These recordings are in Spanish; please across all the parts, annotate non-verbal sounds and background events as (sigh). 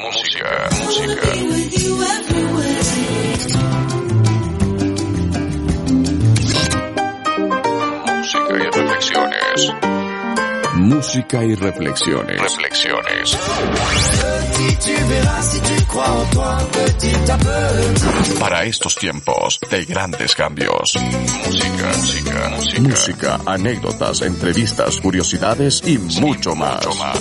música, música. Música y reflexiones. Música y reflexiones. Reflexiones. Para estos tiempos de grandes cambios. Música, música, música. Música, anécdotas, entrevistas, curiosidades y mucho más. Mucho más.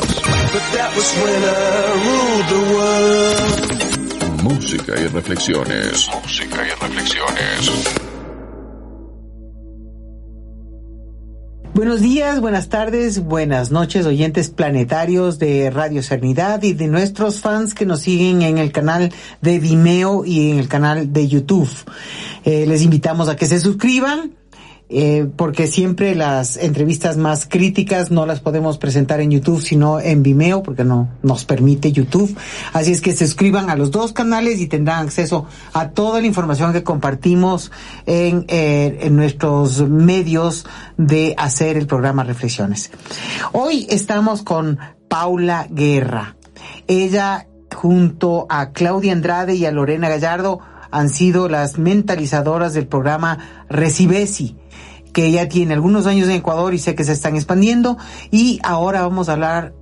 Música y reflexiones. Música y reflexiones. Buenos días, buenas tardes, buenas noches, oyentes planetarios de Radio Cernidad y de nuestros fans que nos siguen en el canal de Vimeo y en el canal de YouTube. Eh, les invitamos a que se suscriban. Eh, porque siempre las entrevistas más críticas no las podemos presentar en YouTube, sino en Vimeo, porque no nos permite YouTube. Así es que se suscriban a los dos canales y tendrán acceso a toda la información que compartimos en, eh, en nuestros medios de hacer el programa Reflexiones. Hoy estamos con Paula Guerra. Ella, junto a Claudia Andrade y a Lorena Gallardo, han sido las mentalizadoras del programa Recibesi que ya tiene algunos años en Ecuador y sé que se están expandiendo y ahora vamos a hablar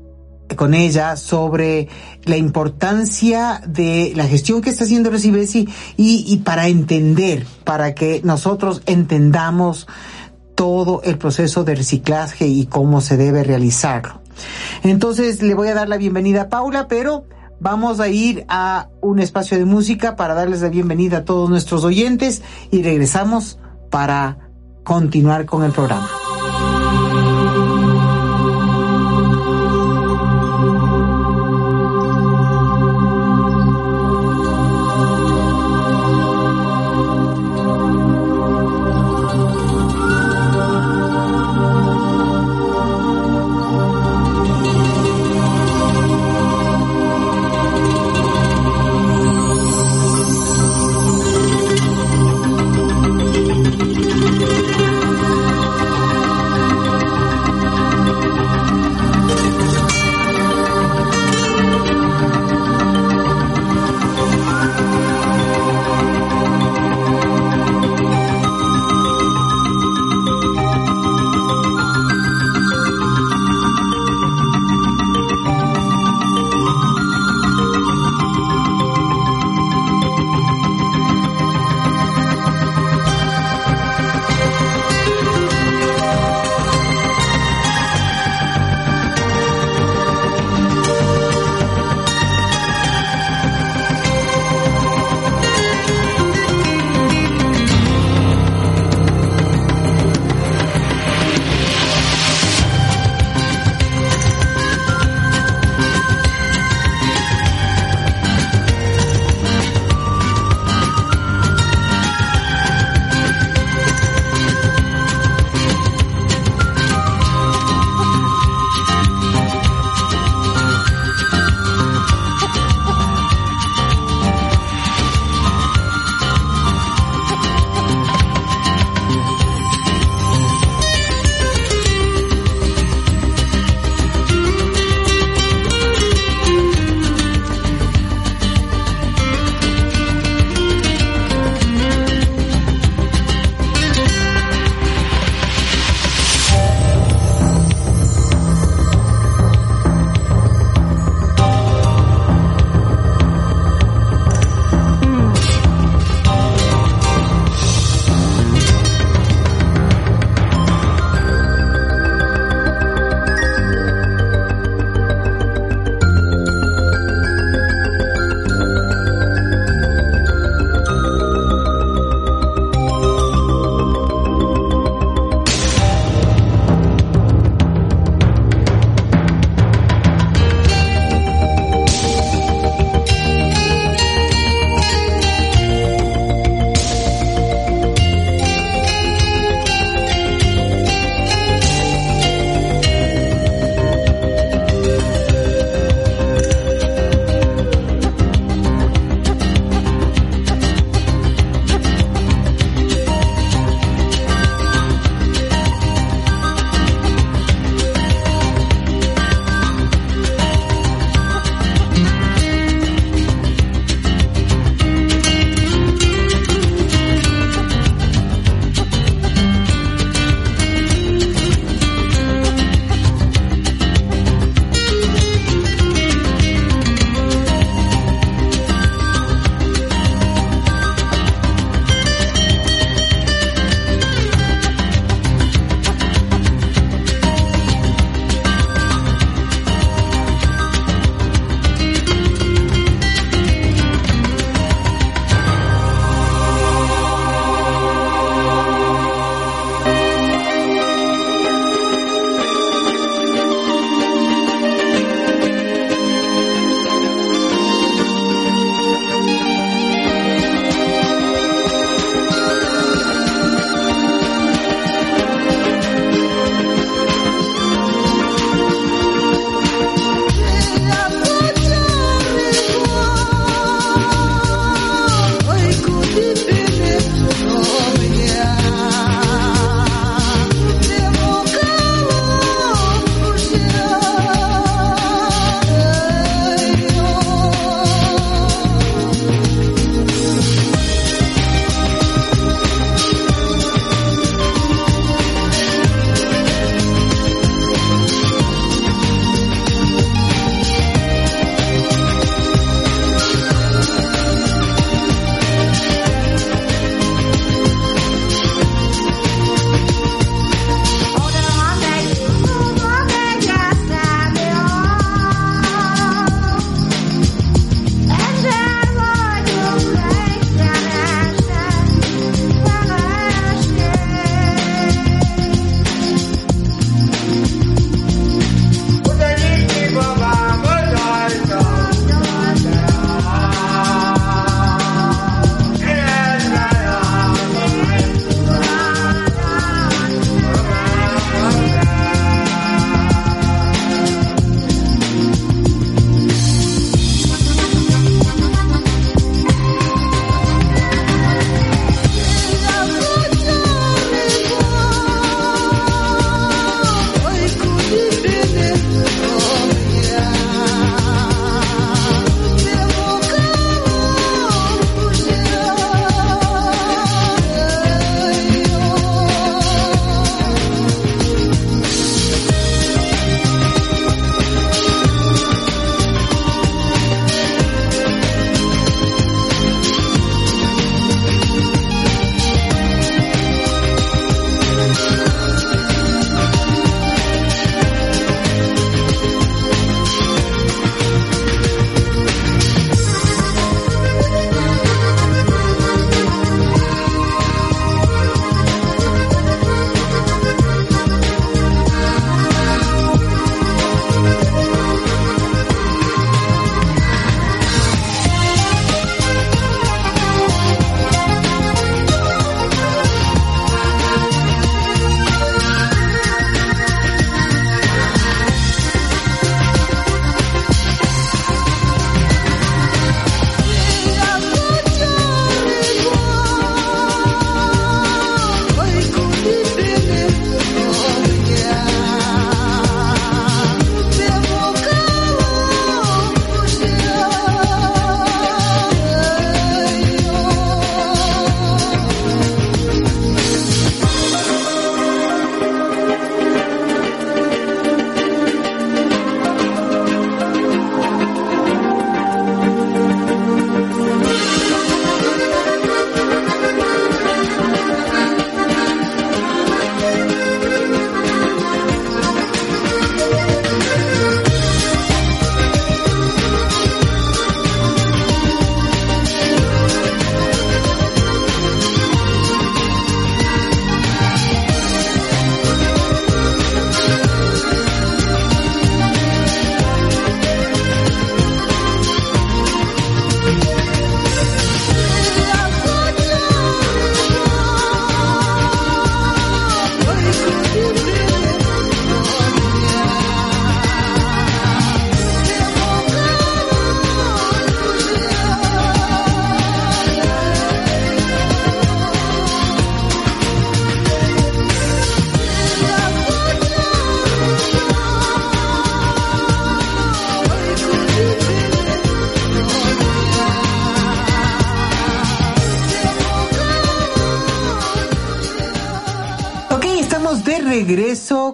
con ella sobre la importancia de la gestión que está haciendo Recibesi y, y para entender, para que nosotros entendamos todo el proceso de reciclaje y cómo se debe realizarlo. Entonces le voy a dar la bienvenida a Paula, pero vamos a ir a un espacio de música para darles la bienvenida a todos nuestros oyentes y regresamos para continuar con el programa.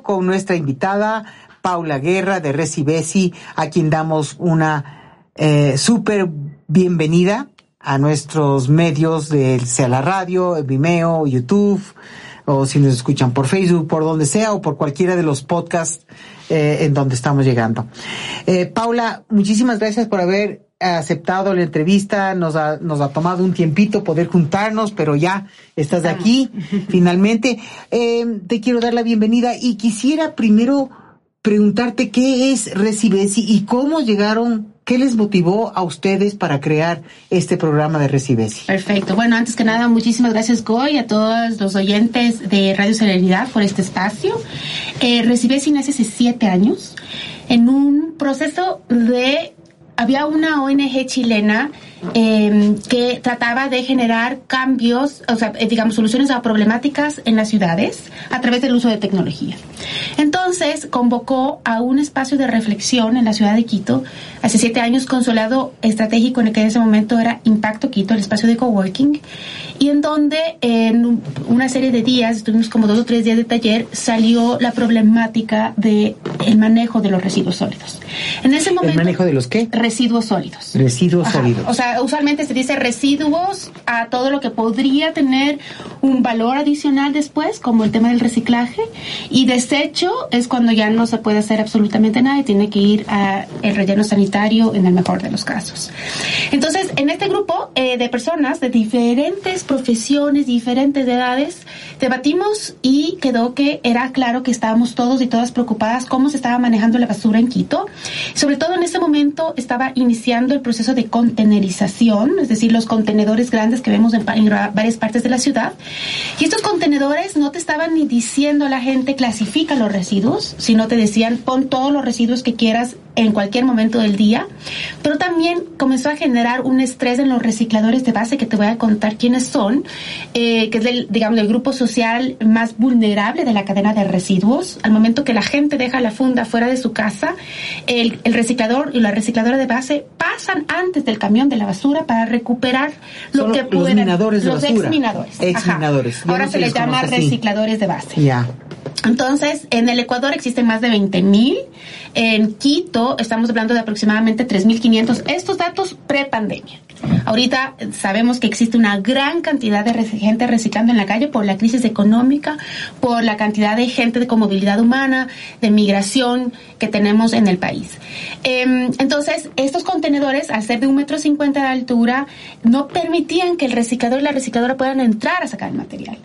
Con nuestra invitada Paula Guerra de Recibesi, a quien damos una eh, súper bienvenida a nuestros medios de sea la radio, Vimeo, YouTube, o si nos escuchan por Facebook, por donde sea, o por cualquiera de los podcasts eh, en donde estamos llegando. Eh, Paula, muchísimas gracias por haber aceptado la entrevista, nos ha, nos ha tomado un tiempito poder juntarnos, pero ya estás aquí (laughs) finalmente. Eh, te quiero dar la bienvenida y quisiera primero preguntarte qué es Recibesi y cómo llegaron, qué les motivó a ustedes para crear este programa de Recibesi. Perfecto. Bueno, antes que nada, muchísimas gracias, Goy, a todos los oyentes de Radio Serenidad por este espacio. Eh, Recibesi nace hace siete años en un proceso de había una ONG chilena eh, que trataba de generar cambios, o sea, eh, digamos, soluciones a problemáticas en las ciudades a través del uso de tecnología. Entonces, convocó a un espacio de reflexión en la ciudad de Quito, hace siete años, consolado estratégico en el que en ese momento era Impacto Quito, el espacio de coworking, y en donde en una serie de días, estuvimos como dos o tres días de taller, salió la problemática de el manejo de los residuos sólidos. En ese momento, ¿El manejo de los qué? Residuos sólidos. Residuos Ajá. sólidos. O sea, usualmente se dice residuos a todo lo que podría tener un valor adicional después, como el tema del reciclaje, y desecho es cuando ya no se puede hacer absolutamente nada y tiene que ir a el relleno sanitario en el mejor de los casos. Entonces, en este grupo eh, de personas de diferentes profesiones, diferentes edades, debatimos y quedó que era claro que estábamos todos y todas preocupadas cómo se estaba manejando la basura en Quito. Sobre todo en ese momento estaba iniciando el proceso de contenerización, es decir, los contenedores grandes que vemos en, en varias partes de la ciudad. Y estos contenedores no te estaban ni diciendo a la gente clasifica los residuos, sino te decían pon todos los residuos que quieras en cualquier momento del día, pero también comenzó a generar un estrés en los recicladores de base que te voy a contar quiénes son, eh, que es del, digamos, el grupo social más vulnerable de la cadena de residuos. Al momento que la gente deja la funda fuera de su casa, el, el reciclador y la recicladora de base pasan antes del camión de la basura para recuperar lo que los puedan. minadores de los basura. exminadores. Ahora no se se les llama así. recicladores de base. Ya. Entonces, en el Ecuador existen más de 20.000. En Quito estamos hablando de aproximadamente 3.500. Estos datos pre-pandemia. Ahorita sabemos que existe una gran cantidad de gente reciclando en la calle por la crisis económica, por la cantidad de gente de con movilidad humana, de migración que tenemos en el país. Em, entonces, estos contenedores, al ser de un metro cincuenta de altura, no permitían que el reciclador y la recicladora puedan entrar a sacar el material.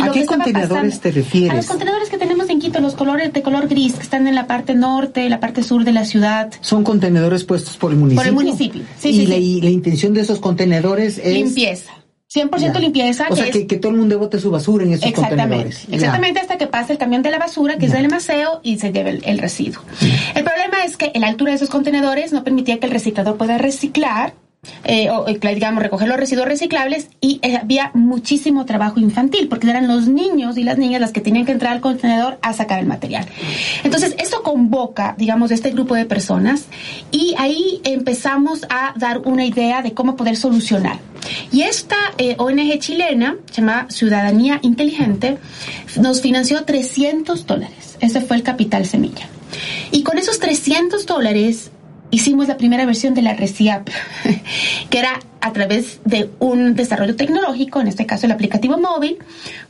¿A lo qué contenedores te refieres? A los contenedores que tenemos en Quito, los colores de color gris, que están en la parte norte, la parte sur de la ciudad. Son contenedores puestos por el municipio. Por el municipio, sí, y sí, la, sí. y la intención de esos contenedores es... Limpieza. 100% Ya. limpieza. O sea, es- que, que todo el mundo bote su basura en esos Exactamente, contenedores. Ya. exactamente hasta que pase el camión de la basura, que es Ya. el maceo, y se lleve el, el residuo. El problema es que la altura de esos contenedores no permitía que el reciclador pueda reciclar, eh, o eh, digamos, recoger los residuos reciclables, y eh, había muchísimo trabajo infantil, porque eran los niños y las niñas las que tenían que entrar al contenedor a sacar el material. Entonces, esto convoca, digamos, este grupo de personas, y ahí empezamos a dar una idea de cómo poder solucionar. Y esta eh, ONG chilena, se llama Ciudadanía Inteligente, nos financió 300 dólares. Ese fue el capital semilla. Y con esos 300 dólares hicimos la primera versión de la RECIAP, (laughs) que era a través de un desarrollo tecnológico, en este caso el aplicativo móvil,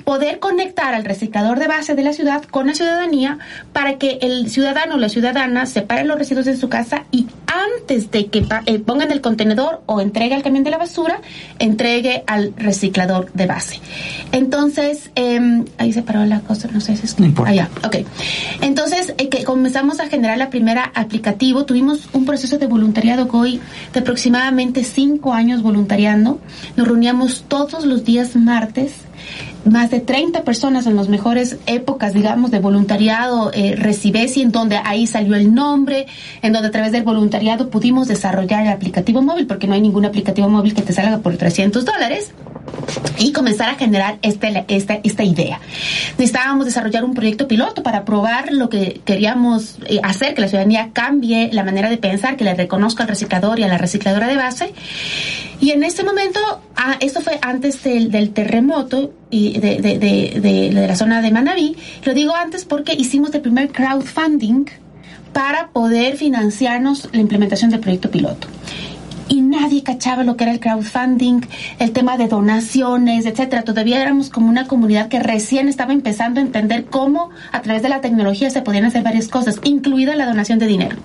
poder conectar al reciclador de base de la ciudad con la ciudadanía para que el ciudadano o la ciudadana separe los residuos de su casa y antes de que eh, pongan el contenedor o entregue al camión de la basura, entregue al reciclador de base. Entonces, eh, ahí se paró la cosa, no sé si es No importa. Ah, ya, ok. Entonces, eh, que comenzamos a generar la primera aplicativo, tuvimos un proceso de voluntariado hoy de aproximadamente cinco años voluntariando. Nos reuníamos todos los días martes más de 30 personas en las mejores épocas, digamos, de voluntariado eh, Recibesi, en donde ahí salió el nombre, en donde a través del voluntariado pudimos desarrollar el aplicativo móvil, porque no hay ningún aplicativo móvil que te salga por 300 dólares. y comenzar a generar este, esta, esta idea. Necesitábamos desarrollar un proyecto piloto para probar lo que queríamos eh, hacer, que la ciudadanía cambie la manera de pensar, que le reconozca al reciclador y a la recicladora de base. Y en ese momento, ah, esto fue antes del, del terremoto y de, de, de, de, la zona de Manabí, lo digo antes porque hicimos el primer crowdfunding para poder financiarnos la implementación del proyecto piloto y nadie cachaba lo que era el crowdfunding, el tema de donaciones, etcétera. Todavía éramos como una comunidad que recién estaba empezando a entender cómo a través de la tecnología se podían hacer varias cosas, incluida la donación de dinero.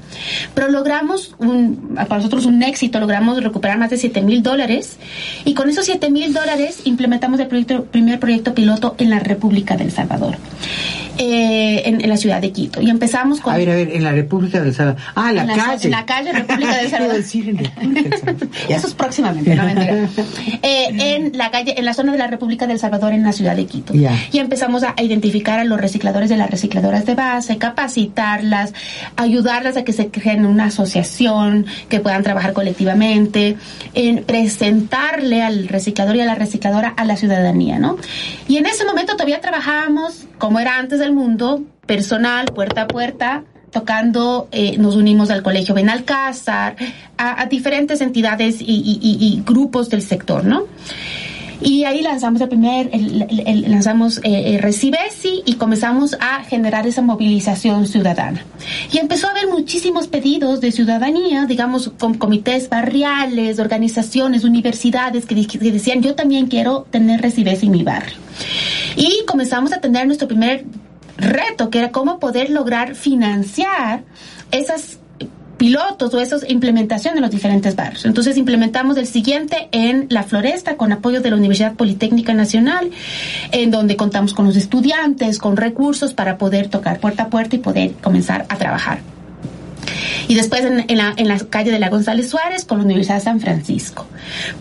Pero logramos, un, para nosotros un éxito, logramos recuperar más de 7 mil dólares y con esos 7 mil dólares implementamos el proyecto, primer proyecto piloto en la República del Salvador. Eh, en, en, la ciudad de Quito. Y empezamos con... A ver, a ver, en la República del Salvador. Ah, la, en la calle. En la calle República del (laughs) Salvador. decir en República. (laughs) Eso es próximamente, no mentira. Eh, en la calle, en la zona de la República del Salvador, en la ciudad de Quito. Y empezamos a identificar a los recicladores de las recicladoras de base, capacitarlas, ayudarlas a que se creen una asociación, que puedan trabajar colectivamente, en presentarle al reciclador y a la recicladora a la ciudadanía, ¿no? Y en ese momento todavía trabajábamos, como era antes del mundo, personal, puerta a puerta, tocando, eh, nos unimos al Colegio Benalcázar, a, a diferentes entidades y, y, grupos del sector, ¿no? Y ahí lanzamos el primer, lanzamos eh, Recibesi y comenzamos a generar esa movilización ciudadana. Y empezó a haber muchísimos pedidos de ciudadanía, digamos, con comités barriales, organizaciones, universidades que, que decían, yo también quiero tener Recibesi en mi barrio. Y comenzamos a tener nuestro primer reto, que era cómo poder lograr financiar esas pilotos o esas implementación en los diferentes barrios. Entonces implementamos el siguiente en La Floresta con apoyo de la Universidad Politécnica Nacional, en donde contamos con los estudiantes, con recursos para poder tocar puerta a puerta y poder comenzar a trabajar y después en, la, en, la, calle de la González Suárez con la Universidad de San Francisco.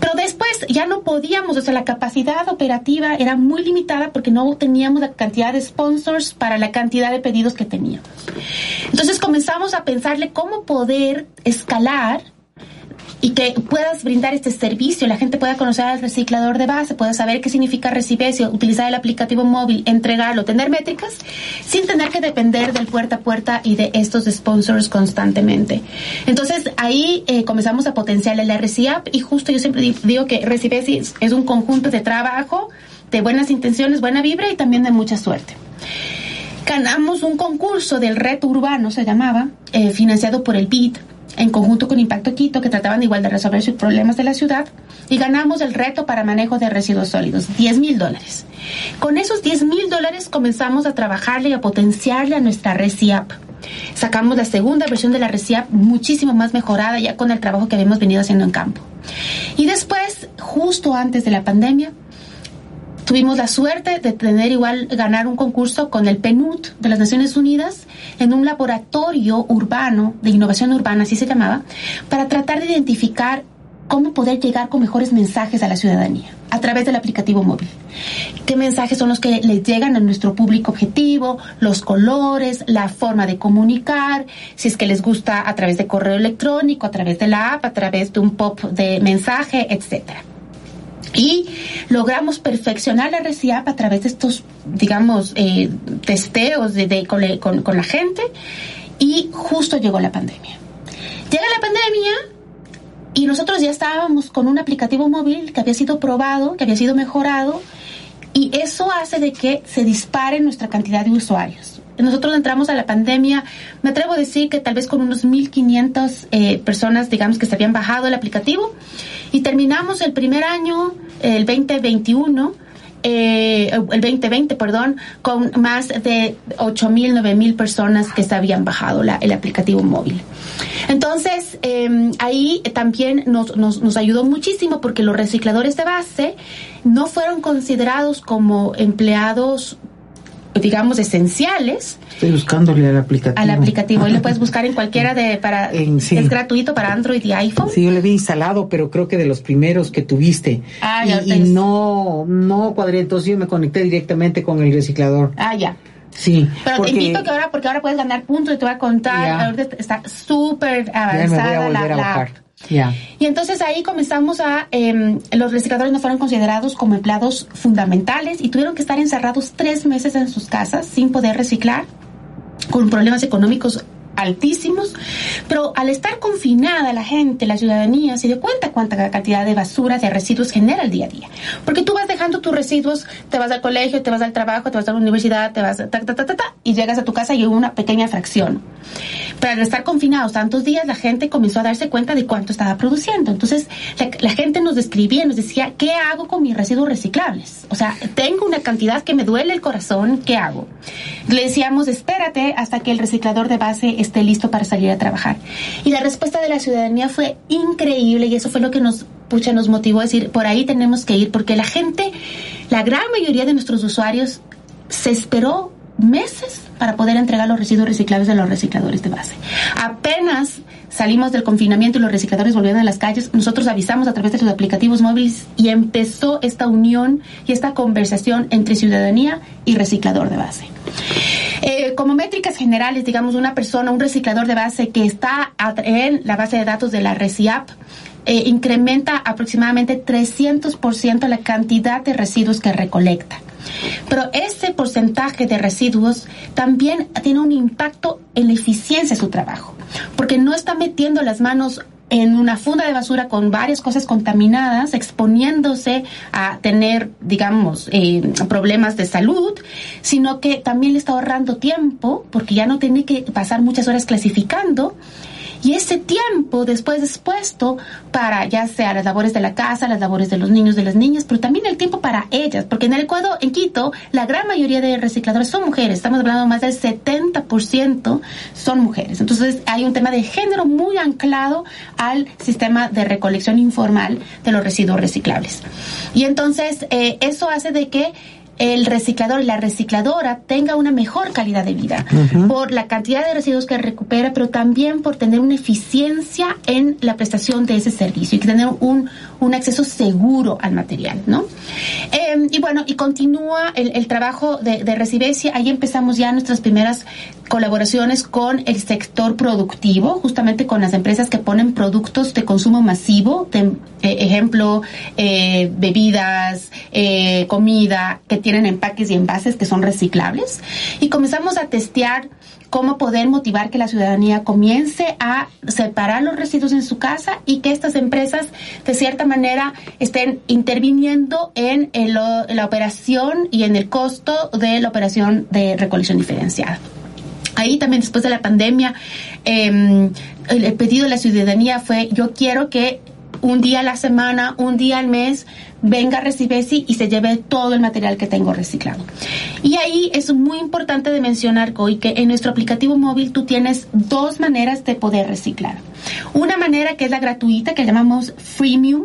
Pero después ya no podíamos, o sea, la capacidad operativa era muy limitada porque no teníamos la cantidad de sponsors para la cantidad de pedidos que teníamos. Entonces comenzamos a pensarle cómo poder escalar y que puedas brindar este servicio, la gente pueda conocer al reciclador de base, pueda saber qué significa Recibesio, utilizar el aplicativo móvil, entregarlo, tener métricas, sin tener que depender del puerta a puerta y de estos sponsors constantemente. Entonces ahí eh, comenzamos a potenciar el RCAP y justo yo siempre digo que Recibesio es un conjunto de trabajo, de buenas intenciones, buena vibra y también de mucha suerte ganamos un concurso del reto urbano, se llamaba, eh, financiado por el BID, en conjunto con Impacto Quito, que trataban igual de resolver sus problemas de la ciudad, y ganamos el reto para manejo de residuos sólidos, 10 mil dólares. Con esos 10 mil dólares comenzamos a trabajarle y a potenciarle a nuestra RECIAP. Sacamos la segunda versión de la RECIAP muchísimo más mejorada ya con el trabajo que habíamos venido haciendo en campo. Y después, justo antes de la pandemia, tuvimos la suerte de tener igual ganar un concurso con el PNUD de las Naciones Unidas en un laboratorio urbano de innovación urbana, así se llamaba, para tratar de identificar cómo poder llegar con mejores mensajes a la ciudadanía a través del aplicativo móvil. ¿Qué mensajes son los que les llegan a nuestro público objetivo? Los colores, la forma de comunicar, si es que les gusta a través de correo electrónico, a través de la app, a través de un pop de mensaje, etcétera y logramos perfeccionar la RECIAP a través de estos, digamos, eh, testeos de, de con, con, con, la gente y justo llegó la pandemia. Llega la pandemia y nosotros ya estábamos con un aplicativo móvil que había sido probado, que había sido mejorado y eso hace de que se dispare nuestra cantidad de usuarios. Nosotros entramos a la pandemia, me atrevo a decir que tal vez con unos 1.500 eh, personas, digamos, que se habían bajado el aplicativo y terminamos el primer año, el 2021, eh, el 2020, perdón, con más de 8 mil, 9 mil personas que se habían bajado el aplicativo móvil. Entonces, eh, ahí también nos, nos, nos ayudó muchísimo porque los recicladores de base no fueron considerados como empleados digamos esenciales. Estoy buscándole al aplicativo. Al aplicativo y lo puedes buscar en cualquiera de para (laughs) En- sí. es gratuito para Android y iPhone. Sí, yo le había instalado, pero creo que de los primeros que tuviste. Ah, y ya, y no, no cuadré, entonces yo me conecté directamente con el reciclador. Ah, ya. Sí, Pero porque te invito que ahora, porque ahora puedes ganar puntos y te voy a contar. Ya. Ahorita está súper ya me voy avanzada la, a la bajar. Y entonces ahí comenzamos a, eh, los recicladores no fueron considerados como empleados fundamentales y tuvieron que estar encerrados tres meses en sus casas sin poder reciclar, con problemas económicos altísimos, pero al estar confinada la gente, la ciudadanía, se dio cuenta cuánta cantidad de basura, de residuos genera el día a día. Porque tú vas dejando tus residuos, te vas al colegio, te vas al trabajo, te vas a la universidad, te vas ta, ta, ta, ta, ta, y llegas a tu casa y una pequeña fracción. Pero al estar confinados tantos días, la gente comenzó a darse cuenta de cuánto estaba produciendo. Entonces, la, la gente nos describía, nos decía, ¿qué hago con mis residuos reciclables? O sea, tengo una cantidad que me duele el corazón, ¿qué hago? Le decíamos, espérate hasta que el reciclador de base esté listo para salir a trabajar. Y la respuesta de la ciudadanía fue increíble y eso fue lo que nos, pucha, nos motivó a decir, por ahí tenemos que ir, porque la gente, la gran mayoría de nuestros usuarios se esperó meses para poder entregar los residuos reciclables de los recicladores de base. Apenas salimos del confinamiento y los recicladores volvieron a las calles, nosotros avisamos a través de los aplicativos móviles y empezó esta unión y esta conversación entre ciudadanía y reciclador de base. Eh, como métricas generales, digamos, una persona, un reciclador de base que está en la base de datos de la RECIAP, eh, incrementa aproximadamente 300% la cantidad de residuos que recolecta. Pero ese porcentaje de residuos también tiene un impacto en la eficiencia de su trabajo, porque no está metiendo las manos en una funda de basura con varias cosas contaminadas, exponiéndose a tener, digamos, eh, problemas de salud, sino que también le está ahorrando tiempo, porque ya no tiene que pasar muchas horas clasificando. Y ese tiempo después es puesto para ya sea las labores de la casa, las labores de los niños, de las niñas, pero también el tiempo para ellas, porque en el Ecuador, en Quito, la gran mayoría de recicladores son mujeres, estamos hablando más del 70% son mujeres. Entonces hay un tema de género muy anclado al sistema de recolección informal de los residuos reciclables. Y entonces eh, eso hace de que el reciclador y la recicladora tenga una mejor calidad de vida por la cantidad de residuos que recupera, pero también por tener una eficiencia en la prestación de ese servicio y tener un, un acceso seguro al material, ¿no? Eh, y bueno, y continúa el, el trabajo de, de Recibecia. Ahí empezamos ya nuestras primeras colaboraciones con el sector productivo, justamente con las empresas que ponen productos de consumo masivo, de, eh, ejemplo, eh, bebidas, eh, comida, que tienen empaques y envases que son reciclables. Y comenzamos a testear cómo poder motivar que la ciudadanía comience a separar los residuos en su casa y que estas empresas de cierta manera estén interviniendo en, el, la operación y en el costo de la operación de recolección diferenciada. Ahí también después de la pandemia, eh, el, el pedido de la ciudadanía fue, yo quiero que un día a la semana, un día al mes, venga a Recibesi y se lleve todo el material que tengo reciclado. Y ahí es muy importante de mencionar, Goy, que en nuestro aplicativo móvil tú tienes dos maneras de poder reciclar. Una manera que es la gratuita, que llamamos freemium,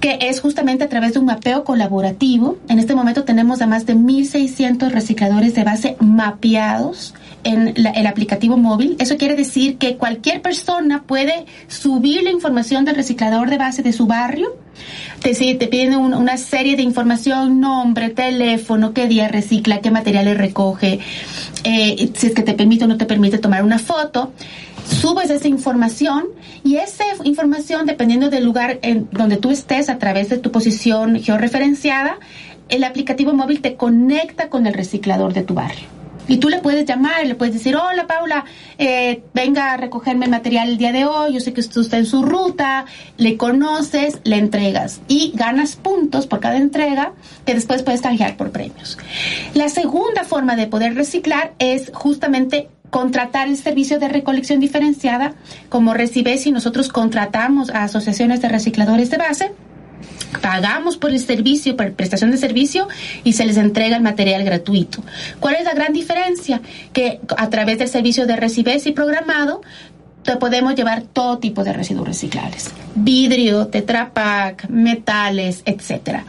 que es justamente a través de un mapeo colaborativo. En este momento tenemos a más de 1.600 recicladores de base mapeados en la, el aplicativo móvil. Eso quiere decir que cualquier persona puede subir la información del reciclador de base de su barrio. Te, te piden un, una serie de información, nombre, teléfono, qué día recicla, qué materiales recoge, eh, si es que te permite o no te permite tomar una foto subes esa información y esa información, dependiendo del lugar en donde tú estés, a través de tu posición georreferenciada, el aplicativo móvil te conecta con el reciclador de tu barrio. Y tú le puedes llamar, le puedes decir, hola Paula, eh, venga a recogerme el material el día de hoy, yo sé que usted está en su ruta, le conoces, le entregas y ganas puntos por cada entrega que después puedes canjear por premios. La segunda forma de poder reciclar es justamente contratar el servicio de recolección diferenciada, como recibe si nosotros contratamos a asociaciones de recicladores de base, pagamos por el servicio, por prestación de servicio y se les entrega el material gratuito. ¿Cuál es la gran diferencia? Que a través del servicio de Recibesi programado te podemos llevar todo tipo de residuos reciclables. Vidrio, tetrapack, metales, etc.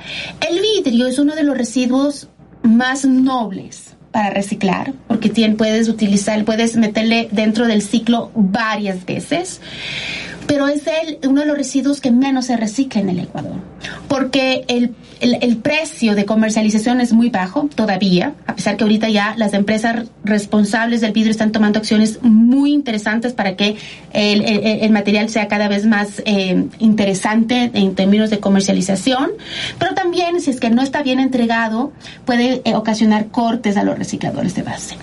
El vidrio es uno de los residuos más nobles para reciclar, porque puedes utilizar, puedes meterle dentro del ciclo varias veces pero es el, uno de los residuos que menos se recicla en el Ecuador, porque el, el, precio de comercialización es muy bajo todavía, a pesar que ahorita ya las empresas responsables del vidrio están tomando acciones muy interesantes para que el, el material sea cada vez más eh, interesante en términos de comercialización, pero también si es que no está bien entregado puede eh, ocasionar cortes a los recicladores de base.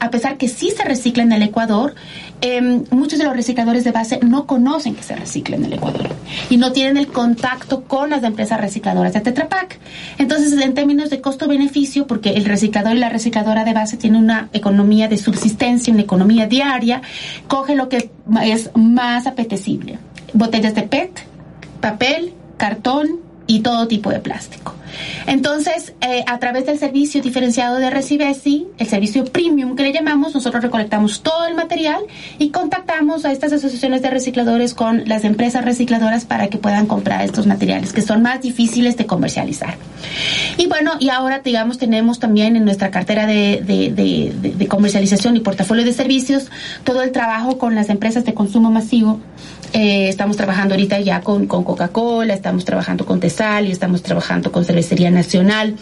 A pesar que sí se recicla en el Ecuador, eh, muchos de los recicladores de base no conocen que se recicla en el Ecuador y no tienen el contacto con las empresas recicladoras de Tetra Pak. Entonces, en términos de costo-beneficio, porque el reciclador y la recicladora de base tienen una economía de subsistencia, una economía diaria, coge lo que es más apetecible. Botellas de PET, papel, cartón y todo tipo de plástico. Entonces, eh, a través del servicio diferenciado de Recibesi, el servicio premium que le llamamos, nosotros recolectamos todo el material y contactamos a estas asociaciones de recicladores con las empresas recicladoras para que puedan comprar estos materiales que son más difíciles de comercializar. Y bueno, y ahora, digamos, tenemos también en nuestra cartera de, de, de, de comercialización y portafolio de servicios todo el trabajo con las empresas de consumo masivo. Eh, estamos trabajando ahorita ya con, con Coca-Cola, estamos trabajando con Tesal y estamos trabajando con Cervecería Nacional,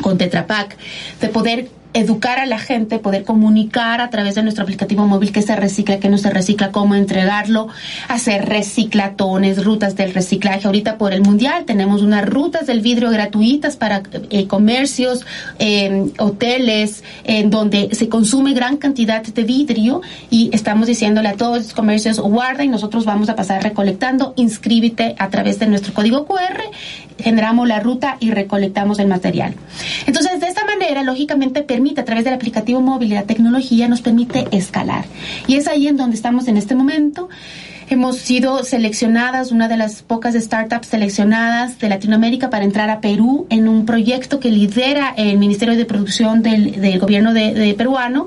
con Tetra Pak, de poder educar a la gente, poder comunicar a través de nuestro aplicativo móvil qué se recicla, qué no se recicla, cómo entregarlo, hacer reciclatones, rutas del reciclaje. Ahorita por el mundial tenemos unas rutas del vidrio gratuitas para eh, comercios, hoteles, en donde se consume gran cantidad de vidrio y estamos diciéndole a todos los comercios guarda y nosotros vamos a pasar recolectando, inscríbete a través de nuestro código QR, generamos la ruta y recolectamos el material. Entonces, de esta manera, lógicamente, permite, a través del aplicativo móvil y la tecnología, nos permite escalar. Y es ahí en donde estamos en este momento. Hemos sido seleccionadas, una de las pocas startups seleccionadas de Latinoamérica para entrar a Perú en un proyecto que lidera el Ministerio de Producción del, del gobierno de, de, peruano,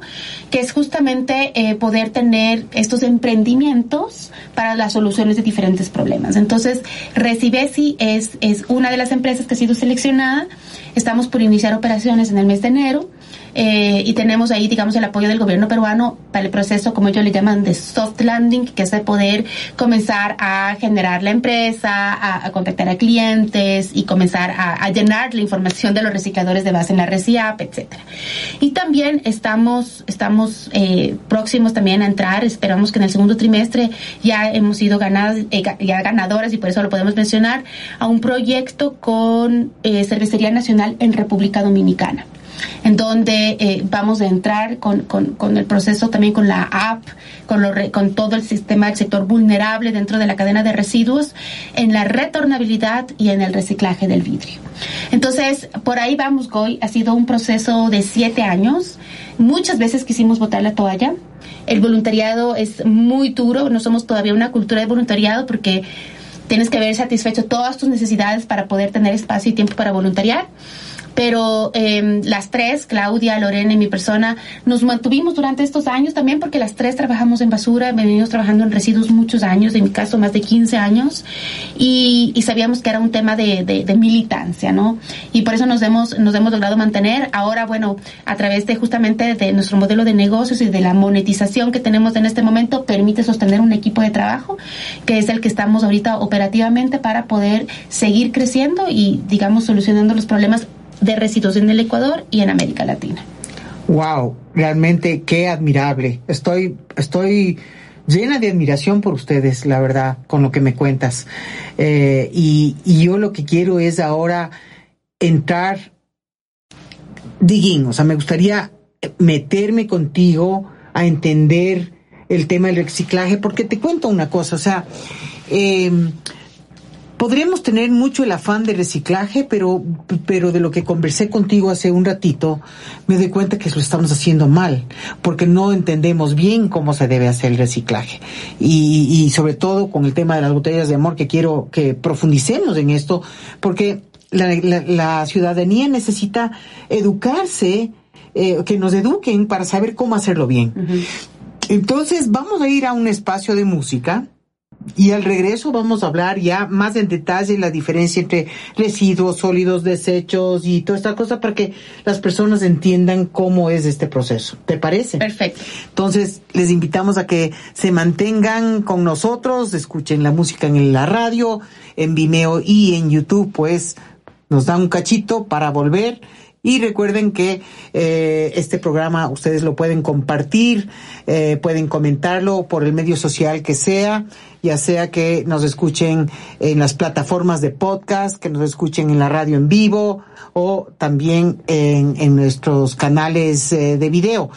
que es justamente eh, poder tener estos emprendimientos para las soluciones de diferentes problemas. Entonces, Recibesi es, es una de las empresas que ha sido seleccionada. Estamos por iniciar operaciones en el mes de enero eh, y tenemos ahí, digamos, el apoyo del gobierno peruano para el proceso, como ellos le llaman, de soft landing, que es de poder comenzar a generar la empresa, a, contactar a clientes y comenzar a, a, llenar la información de los recicladores de base en la RECIAP, etcétera. Y también estamos, estamos eh, próximos también a entrar, esperamos que en el segundo trimestre ya hemos sido ganadas, eh, ya ganadoras y por eso lo podemos mencionar, a un proyecto con eh, Cervecería Nacional en República Dominicana en donde eh, vamos a entrar con, con, el proceso también con la app, con, lo, con todo el sistema del sector vulnerable dentro de la cadena de residuos, en la retornabilidad y en el reciclaje del vidrio. Entonces, por ahí vamos, Goy. Ha sido un proceso de siete años. Muchas veces quisimos botar la toalla. El voluntariado es muy duro. No somos todavía una cultura de voluntariado porque tienes que haber satisfecho todas tus necesidades para poder tener espacio y tiempo para voluntariar pero eh, las tres, Claudia, Lorena y mi persona, nos mantuvimos durante estos años también porque las tres trabajamos en basura, venimos trabajando en residuos muchos años, en mi caso más de 15 años, y, sabíamos que era un tema de, de, de, militancia, ¿no? Y por eso nos hemos, nos hemos logrado mantener. Ahora, bueno, a través de justamente de nuestro modelo de negocios y de la monetización que tenemos en este momento, permite sostener un equipo de trabajo, que es el que estamos ahorita operativamente para poder seguir creciendo y, digamos, solucionando los problemas de residuos en el Ecuador y en América Latina. Wow, realmente qué admirable. Estoy, estoy llena de admiración por ustedes, la verdad, con lo que me cuentas. Eh, y, y, yo lo que quiero es ahora entrar digging, o sea, me gustaría meterme contigo a entender el tema del reciclaje, porque te cuento una cosa, o sea, eh, podríamos tener mucho el afán de reciclaje, pero, pero de lo que conversé contigo hace un ratito, me doy cuenta que lo estamos haciendo mal, porque no entendemos bien cómo se debe hacer el reciclaje. Y, y sobre todo con el tema de las botellas de amor, que quiero que profundicemos en esto, porque la, la, la ciudadanía necesita educarse, eh, que nos eduquen para saber cómo hacerlo bien. Uh -huh. Entonces, vamos a ir a un espacio de música Y al regreso vamos a hablar ya más en detalle la diferencia entre residuos, sólidos, desechos y toda esta cosa para que las personas entiendan cómo es este proceso. ¿Te parece? Perfecto. Entonces, les invitamos a que se mantengan con nosotros, escuchen la música en la radio, en Vimeo y en YouTube, pues nos da un cachito para volver y recuerden que eh, este programa ustedes lo pueden compartir, eh, pueden comentarlo por el medio social que sea, ya sea que nos escuchen en las plataformas de podcast, que nos escuchen en la radio en vivo o también en, en nuestros canales eh, de video.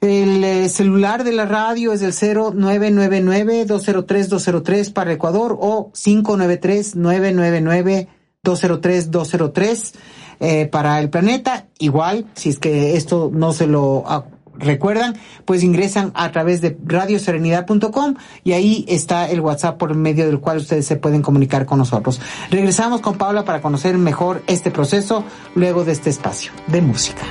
El celular de la radio es el 0999-203-203 para Ecuador o 593-999-203-203 eh, para el planeta. Igual, si es que esto no se lo ah, recuerdan, pues ingresan a través de radioserenidad.com y ahí está el WhatsApp por medio del cual ustedes se pueden comunicar con nosotros. Regresamos con Paula para conocer mejor este proceso luego de este espacio de música.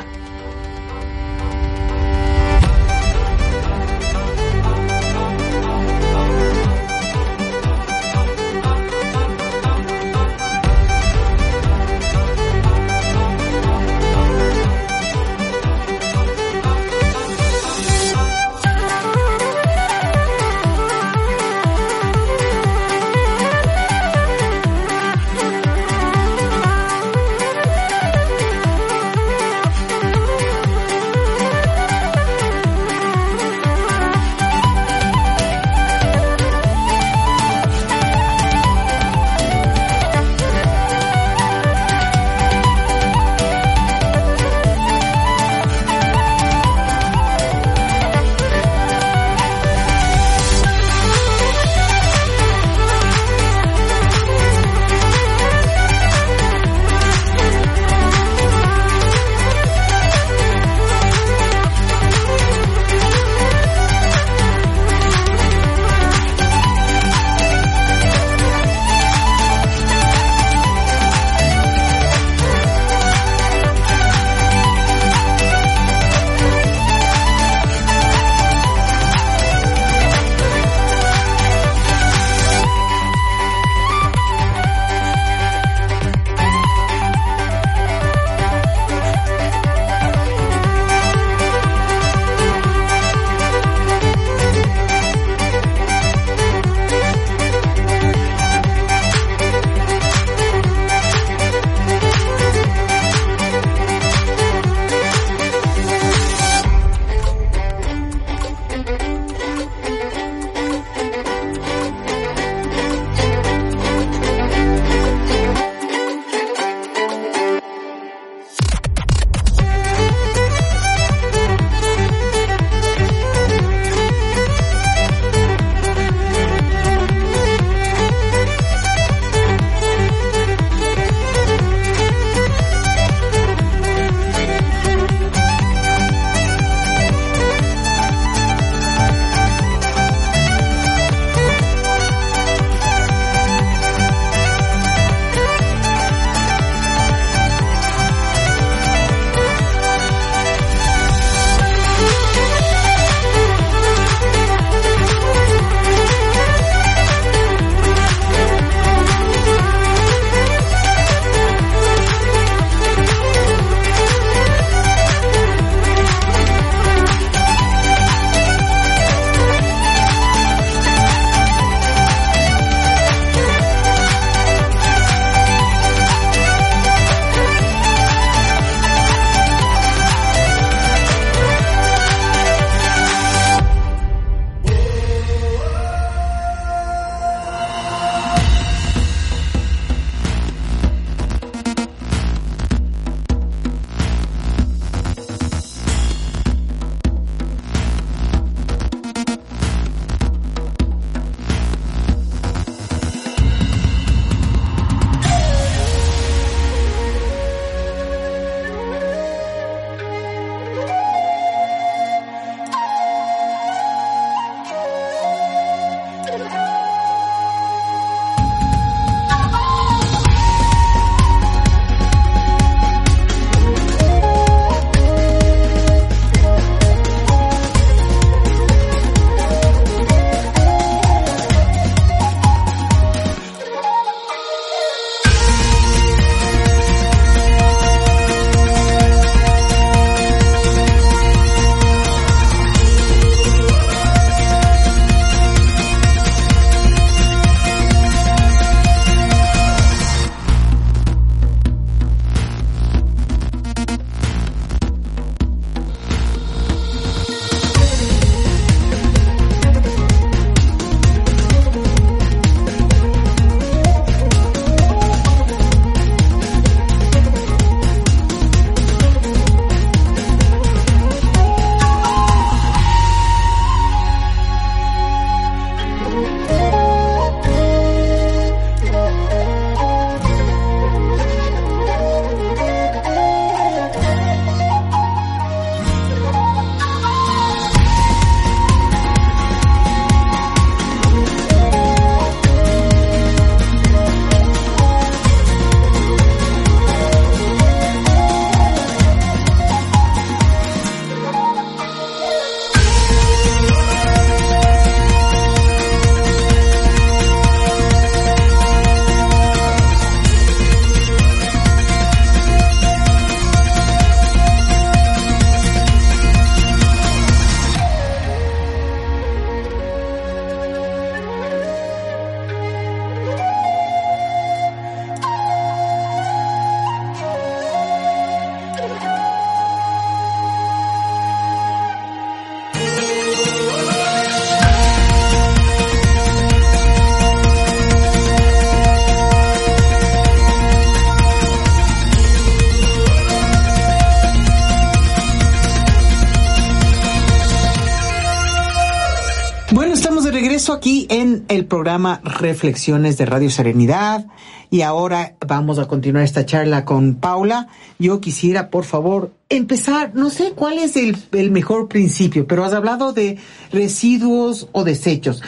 Aquí en el programa Reflexiones de Radio Serenidad y ahora vamos a continuar esta charla con Paula. Yo quisiera, por favor, empezar, no sé cuál es el, el mejor principio, pero has hablado de residuos o desechos.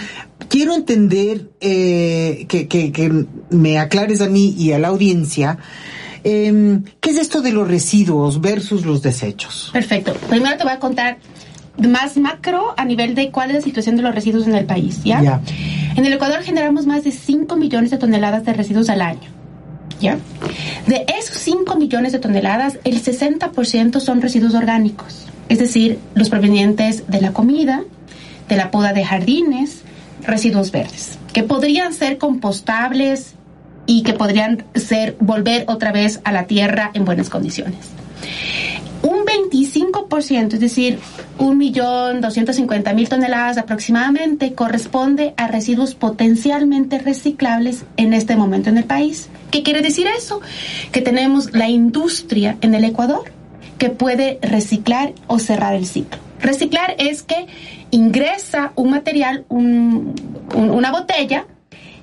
Quiero entender eh, que, que, que me aclares a mí y a la audiencia. Eh, ¿Qué es esto de los residuos versus los desechos? Perfecto. Primero te voy a contar más macro a nivel de cuál es la situación de los residuos en el país, ¿ya? En el Ecuador generamos más de 5 millones de toneladas de residuos al año, ¿ya? De esos 5 millones de toneladas, el 60% son residuos orgánicos, es decir, los provenientes de la comida, de la poda de jardines, residuos verdes, que podrían ser compostables y que podrían ser volver otra vez a la tierra en buenas condiciones 25%, es decir, 1.250.000 toneladas aproximadamente, corresponde a residuos potencialmente reciclables en este momento en el país. ¿Qué quiere decir eso? Que tenemos la industria en el Ecuador que puede reciclar o cerrar el ciclo. Reciclar es que ingresa un material, un, un, una botella,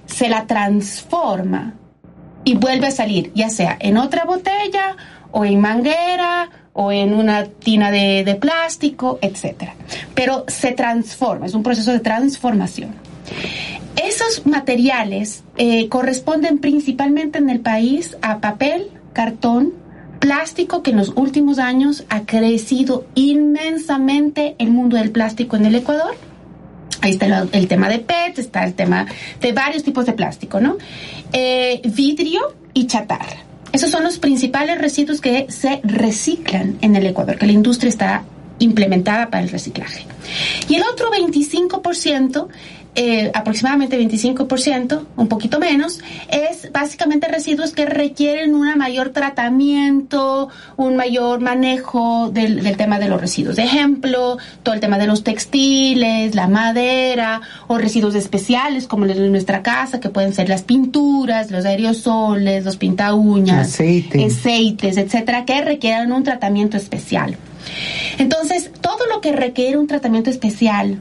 se la transforma y vuelve a salir, ya sea en otra botella o en manguera o en una tina de, plástico, etc. Pero se transforma, es un proceso de transformación. Esos materiales eh, corresponden principalmente en el país a papel, cartón, plástico que en los últimos años ha crecido inmensamente el mundo del plástico en el Ecuador. Ahí está el, el tema de PET, está el tema de varios tipos de plástico, ¿no? Eh, vidrio y chatarra. Esos son los principales residuos que se reciclan en el Ecuador, que la industria está implementada para el reciclaje. Y el otro 25%, eh, aproximadamente 25%, un poquito menos, es básicamente residuos que requieren un mayor tratamiento, un mayor manejo del, del, tema de los residuos. De ejemplo, todo el tema de los textiles, la madera o residuos especiales como los de nuestra casa, que pueden ser las pinturas, los aerosoles, los pinta uñas, Aceite. aceites, etcétera, que requieren un tratamiento especial. Entonces, todo lo que requiere un tratamiento especial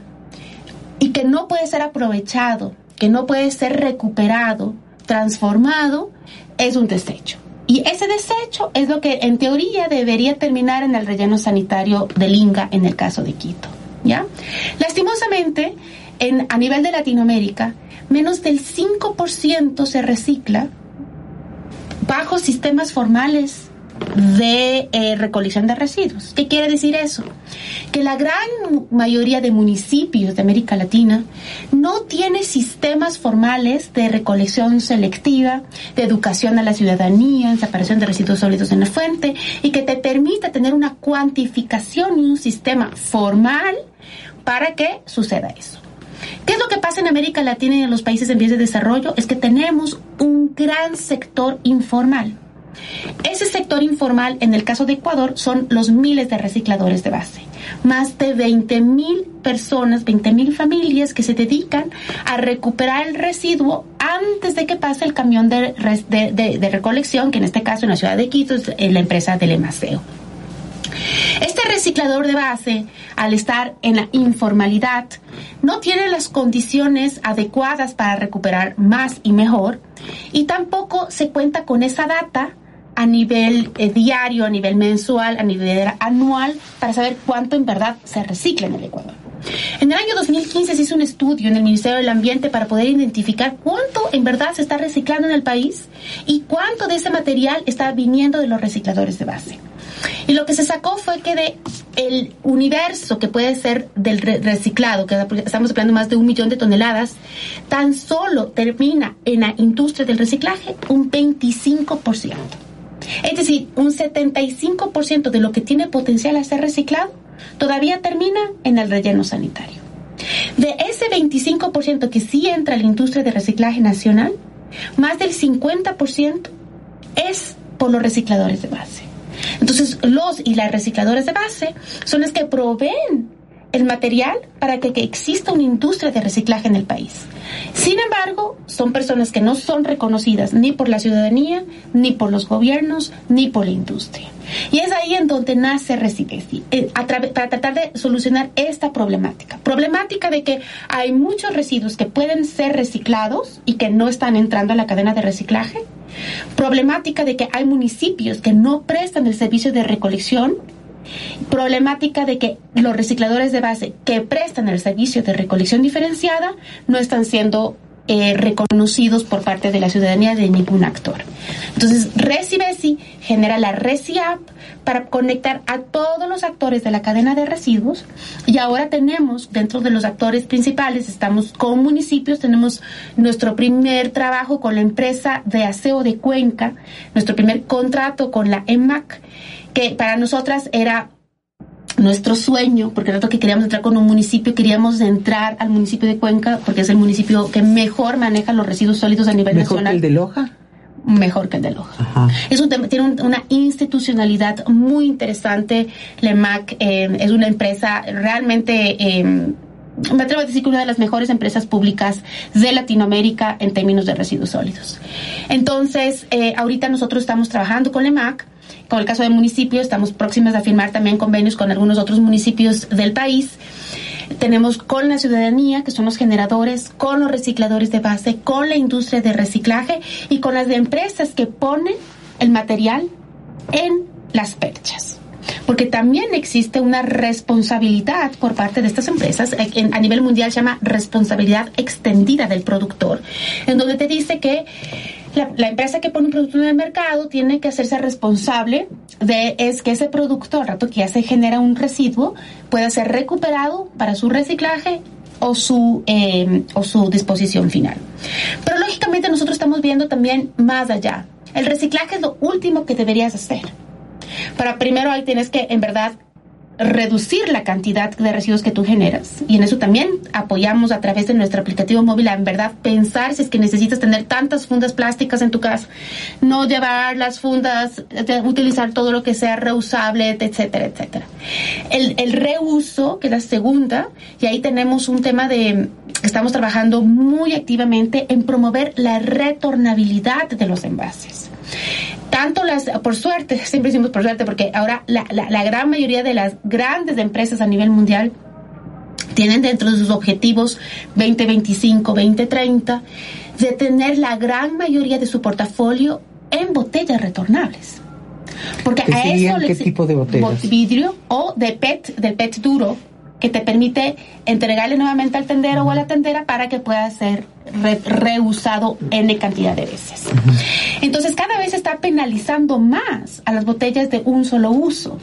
y que no puede ser aprovechado, que no puede ser recuperado, transformado, es un desecho. Y ese desecho es lo que en teoría debería terminar en el relleno sanitario del Inga en el caso de Quito. ¿ya? Lastimosamente, en, a nivel de Latinoamérica, menos del 5% se recicla bajo sistemas formales de eh, recolección de residuos. ¿Qué quiere decir eso? Que la gran mayoría de municipios de América Latina no tiene sistemas formales de recolección selectiva, de educación a la ciudadanía, separación de residuos sólidos en la fuente y que te permita tener una cuantificación y un sistema formal para que suceda eso. ¿Qué es lo que pasa en América Latina y en los países en vías de desarrollo? Es que tenemos un gran sector informal. Ese sector informal, en el caso de Ecuador, son los miles de recicladores de base. Más de 20 mil personas, 20 mil familias que se dedican a recuperar el residuo antes de que pase el camión de, recolección, que en este caso en la ciudad de Quito es la empresa del Emaceo. Este reciclador de base, al estar en la informalidad, no tiene las condiciones adecuadas para recuperar más y mejor y tampoco se cuenta con esa data a nivel eh, diario, a nivel mensual, a nivel anual, para saber cuánto en verdad se recicla en el Ecuador. En el año 2015 se hizo un estudio en el Ministerio del Ambiente para poder identificar cuánto en verdad se está reciclando en el país y cuánto de ese material está viniendo de los recicladores de base. Y lo que se sacó fue que de el universo que puede ser del reciclado, que estamos hablando más de un millón de toneladas, tan solo termina en la industria del reciclaje un 25%. Es decir, un 75% de lo que tiene potencial a ser reciclado todavía termina en el relleno sanitario. De ese 25% que sí entra a la industria de reciclaje nacional, más del 50% es por los recicladores de base. Entonces, los y las recicladores de base son los que proveen el material para que, exista una industria de reciclaje en el país. Sin embargo, son personas que no son reconocidas ni por la ciudadanía, ni por los gobiernos, ni por la industria. Y es ahí en donde nace Reciclesi, eh, para tratar de solucionar esta problemática. Problemática de que hay muchos residuos que pueden ser reciclados y que no están entrando a la cadena de reciclaje. Problemática de que hay municipios que no prestan el servicio de recolección problemática de que los recicladores de base que prestan el servicio de recolección diferenciada no están siendo eh, reconocidos por parte de la ciudadanía de ningún actor. Entonces, ResiBesi genera la ResiApp para conectar a todos los actores de la cadena de residuos y ahora tenemos dentro de los actores principales, estamos con municipios, tenemos nuestro primer trabajo con la empresa de aseo de Cuenca, nuestro primer contrato con la EMAC, que para nosotras era nuestro sueño, porque el rato que queríamos entrar con un municipio, queríamos entrar al municipio de Cuenca, porque es el municipio que mejor maneja los residuos sólidos a nivel ¿Mejor nacional. que el de Loja? Mejor que el de Loja. Ajá. Es un tema- tiene un- una institucionalidad muy interesante. LEMAC eh, es una empresa realmente, eh, me atrevo a decir que una de las mejores empresas públicas de Latinoamérica en términos de residuos sólidos. Entonces, eh, ahorita nosotros estamos trabajando con LEMAC. Con el caso del municipio, estamos próximas a firmar también convenios con algunos otros municipios del país. Tenemos con la ciudadanía, que son los generadores, con los recicladores de base, con la industria de reciclaje y con las empresas que ponen el material en las perchas. Porque también existe una responsabilidad por parte de estas empresas, eh, a nivel mundial se llama responsabilidad extendida del productor, en donde te dice que la, empresa que pone un producto en el mercado tiene que hacerse responsable de es que ese producto, al rato que ya se genera un residuo, pueda ser recuperado para su reciclaje o su, eh, o su disposición final. Pero lógicamente nosotros estamos viendo también más allá. El reciclaje es lo último que deberías hacer. Para primero ahí tienes que en verdad reducir la cantidad de residuos que tú generas. Y en eso también apoyamos a través de nuestro aplicativo móvil a en verdad pensar si es que necesitas tener tantas fundas plásticas en tu casa. No llevar las fundas utilizar todo lo que sea reusable etcétera etcétera. El, el reuso que es la segunda y ahí tenemos un tema de estamos trabajando muy activamente en promover la retornabilidad de los envases tanto las, por suerte, (laughs) siempre decimos por suerte, porque ahora la, la, la gran mayoría de las grandes empresas a nivel mundial tienen dentro de sus objetivos 2025, 2030, de tener la gran mayoría de su portafolio en botellas retornables. Porque ¿Qué a eso qué le tipo de botellas? vidrio o de PET, del PET duro, que te permite entregarle nuevamente al tendero o a la tendera para que pueda ser re- reusado N cantidad de veces. Entonces cada vez se está penalizando más a las botellas de un solo uso.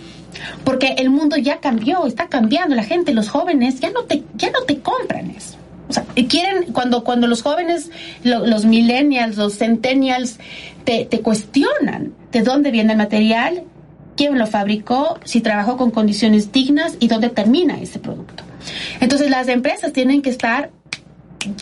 Porque el mundo ya cambió, está cambiando, la gente, los jóvenes ya no te, ya no te compran eso. O sea, y quieren, cuando, cuando los jóvenes, lo- los millennials, los centennials, te, te cuestionan de dónde viene el material, quién lo fabricó, si trabajó con condiciones dignas y dónde termina ese producto. Entonces las empresas tienen que estar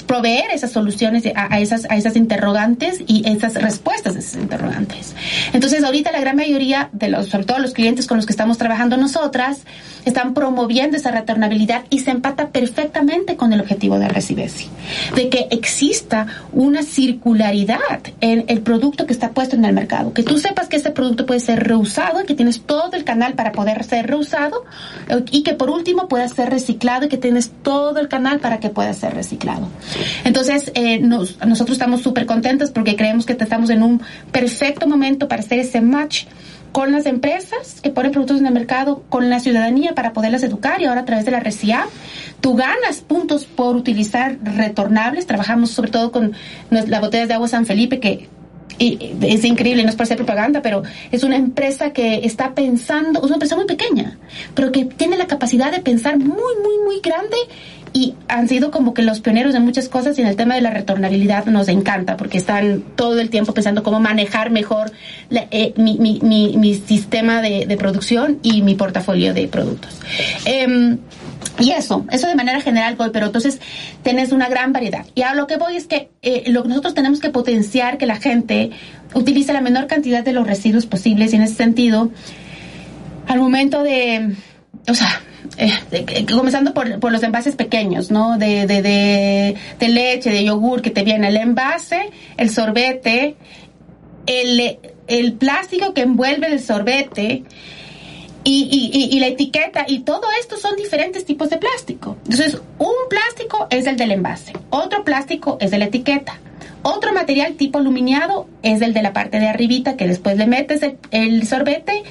proveer esas soluciones a, a esas a esas interrogantes y esas respuestas de esas interrogantes. Entonces, ahorita la gran mayoría de los, sobre todo los clientes con los que estamos trabajando nosotras, están promoviendo esa retornabilidad y se empata perfectamente con el objetivo de Recibesi, de que exista una circularidad en el producto que está puesto en el mercado, que tú sepas que ese producto puede ser reusado, que tienes todo el canal para poder ser reusado eh, y que por último pueda ser reciclado y que tienes todo el canal para que pueda ser reciclado. Entonces, eh, nos- nosotros estamos súper contentos porque creemos que estamos en un perfecto momento para hacer ese match con las empresas que ponen productos en el mercado, con la ciudadanía para poderlas educar y ahora a través de la RECIA tú ganas puntos por utilizar retornables. Trabajamos sobre todo con las botellas de agua San Felipe que y es increíble, no es para hacer propaganda, pero es una empresa que está pensando, es una empresa muy pequeña, pero que tiene la capacidad de pensar muy, muy, muy grande y han sido como que los pioneros de muchas cosas y en el tema de la retornabilidad nos encanta porque están todo el tiempo pensando cómo manejar mejor la- eh, mi, mi, mi, mi sistema de, producción y mi portafolio de productos. Em, y eso, eso de manera general, pero entonces tenés una gran variedad. Y a lo que voy es que eh, lo que nosotros tenemos que potenciar que la gente utilice la menor cantidad de los residuos posibles y en ese sentido, al momento de, o sea, eh, comenzando por, por los envases pequeños, ¿no? De, de, de, de leche, de yogur, que te viene el envase, el sorbete, el, el plástico que envuelve el sorbete y, y- y- la etiqueta y todo esto son diferentes tipos de plástico. Entonces, un plástico es el del envase, otro plástico es de la etiqueta. Otro material tipo aluminado es el de la parte de arribita que después le metes el sorbete,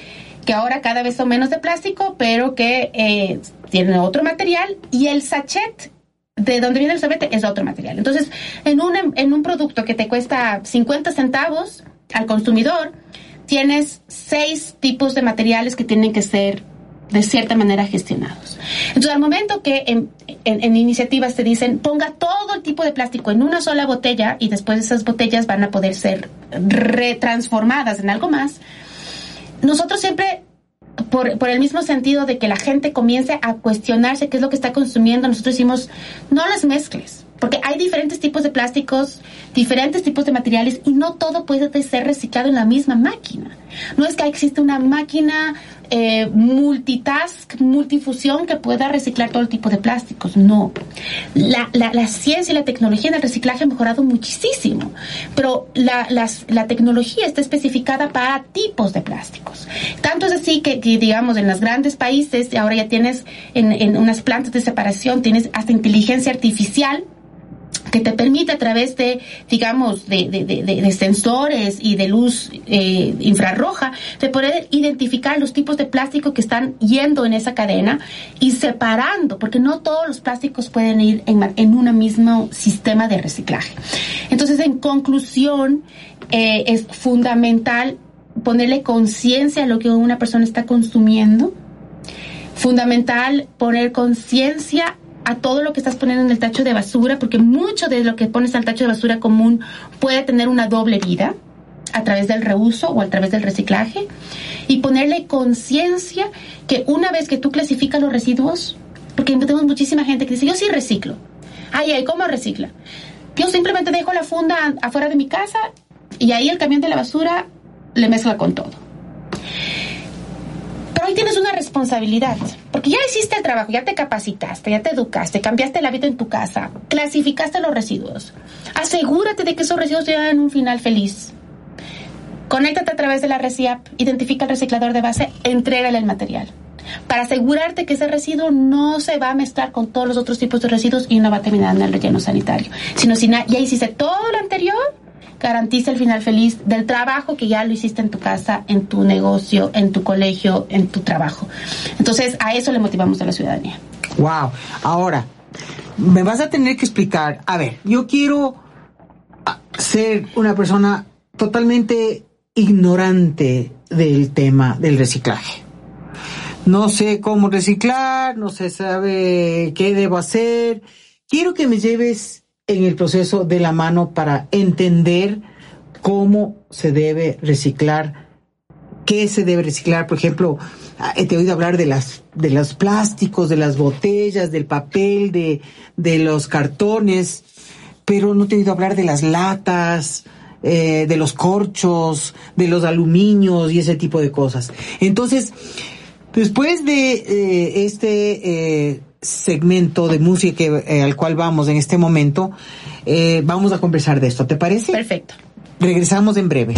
que ahora cada vez son menos de plástico, pero que eh, tiene otro material. Y el sachet de donde viene el sorbete es otro material. Entonces, en un, en un producto que te cuesta 50 centavos al consumidor, tienes seis tipos de materiales que tienen que ser de cierta manera gestionados. Entonces, al momento que en, en- en iniciativas te dicen ponga todo el tipo de plástico en una sola botella y después esas botellas van a poder ser retransformadas en algo más, nosotros siempre, por, por el mismo sentido de que la gente comience a cuestionarse qué es lo que está consumiendo, nosotros decimos, no las mezcles, porque hay diferentes tipos de plásticos, diferentes tipos de materiales y no todo puede ser reciclado en la misma máquina. No es que existe una máquina eh, multitask, multifusión que pueda reciclar todo el tipo de plásticos. No. La, la, la ciencia y la tecnología en el reciclaje ha mejorado muchísimo, pero la, las- la tecnología está especificada para tipos de plásticos. Tanto es así que, que, digamos, en los grandes países, ahora ya tienes en, en unas plantas de separación, tienes hasta inteligencia artificial que te permite a través de, digamos, de, sensores y de luz eh, infrarroja, de poder identificar los tipos de plástico que están yendo en esa cadena y separando, porque no todos los plásticos pueden ir en un mismo sistema de reciclaje. Entonces, en conclusión, eh, es fundamental ponerle conciencia a lo que una persona está consumiendo, fundamental poner conciencia a todo lo que estás poniendo en el tacho de basura, porque mucho de lo que pones al tacho de basura común puede tener una doble vida a través del reuso o a través del reciclaje y ponerle conciencia que una vez que tú clasificas los residuos, porque tenemos muchísima gente que dice, yo sí reciclo. Ay, ay, ¿cómo recicla? Yo simplemente dejo la funda afuera de mi casa y ahí el camión de la basura le mezcla con todo. Pero ahí tienes una responsabilidad, porque ya hiciste el trabajo, ya te capacitaste, ya te educaste, cambiaste el hábito en tu casa, clasificaste los residuos. Asegúrate de que esos residuos a un final feliz. Conéctate a través de la ReciApp, identifica el reciclador de base, entrégale el material. Para asegurarte que ese residuo no se va a mezclar con todos los otros tipos de residuos y no va a terminar en el relleno sanitario. Sino si ya hiciste todo lo anterior, garantiza el final feliz del trabajo que ya lo hiciste en tu casa, en tu negocio, en tu colegio, en tu trabajo. Entonces, a eso le motivamos a la ciudadanía. Wow. Ahora, me vas a tener que explicar. A ver, yo quiero ah, ser una persona totalmente ignorante del tema del reciclaje. No sé cómo reciclar, no se sabe qué debo hacer. Quiero que me lleves en el proceso de la mano para entender cómo se debe reciclar qué se debe reciclar, por ejemplo, ah, te he oído hablar de las de los plásticos, de las botellas, del papel, de, de los cartones, pero no te he oído hablar de las latas, eh, de los corchos, de los aluminios y ese tipo de cosas. Entonces, después de eh, este eh, segmento de música que, eh, al cual vamos en este momento, eh, vamos a conversar de esto. ¿Te parece? Perfecto. Regresamos en breve.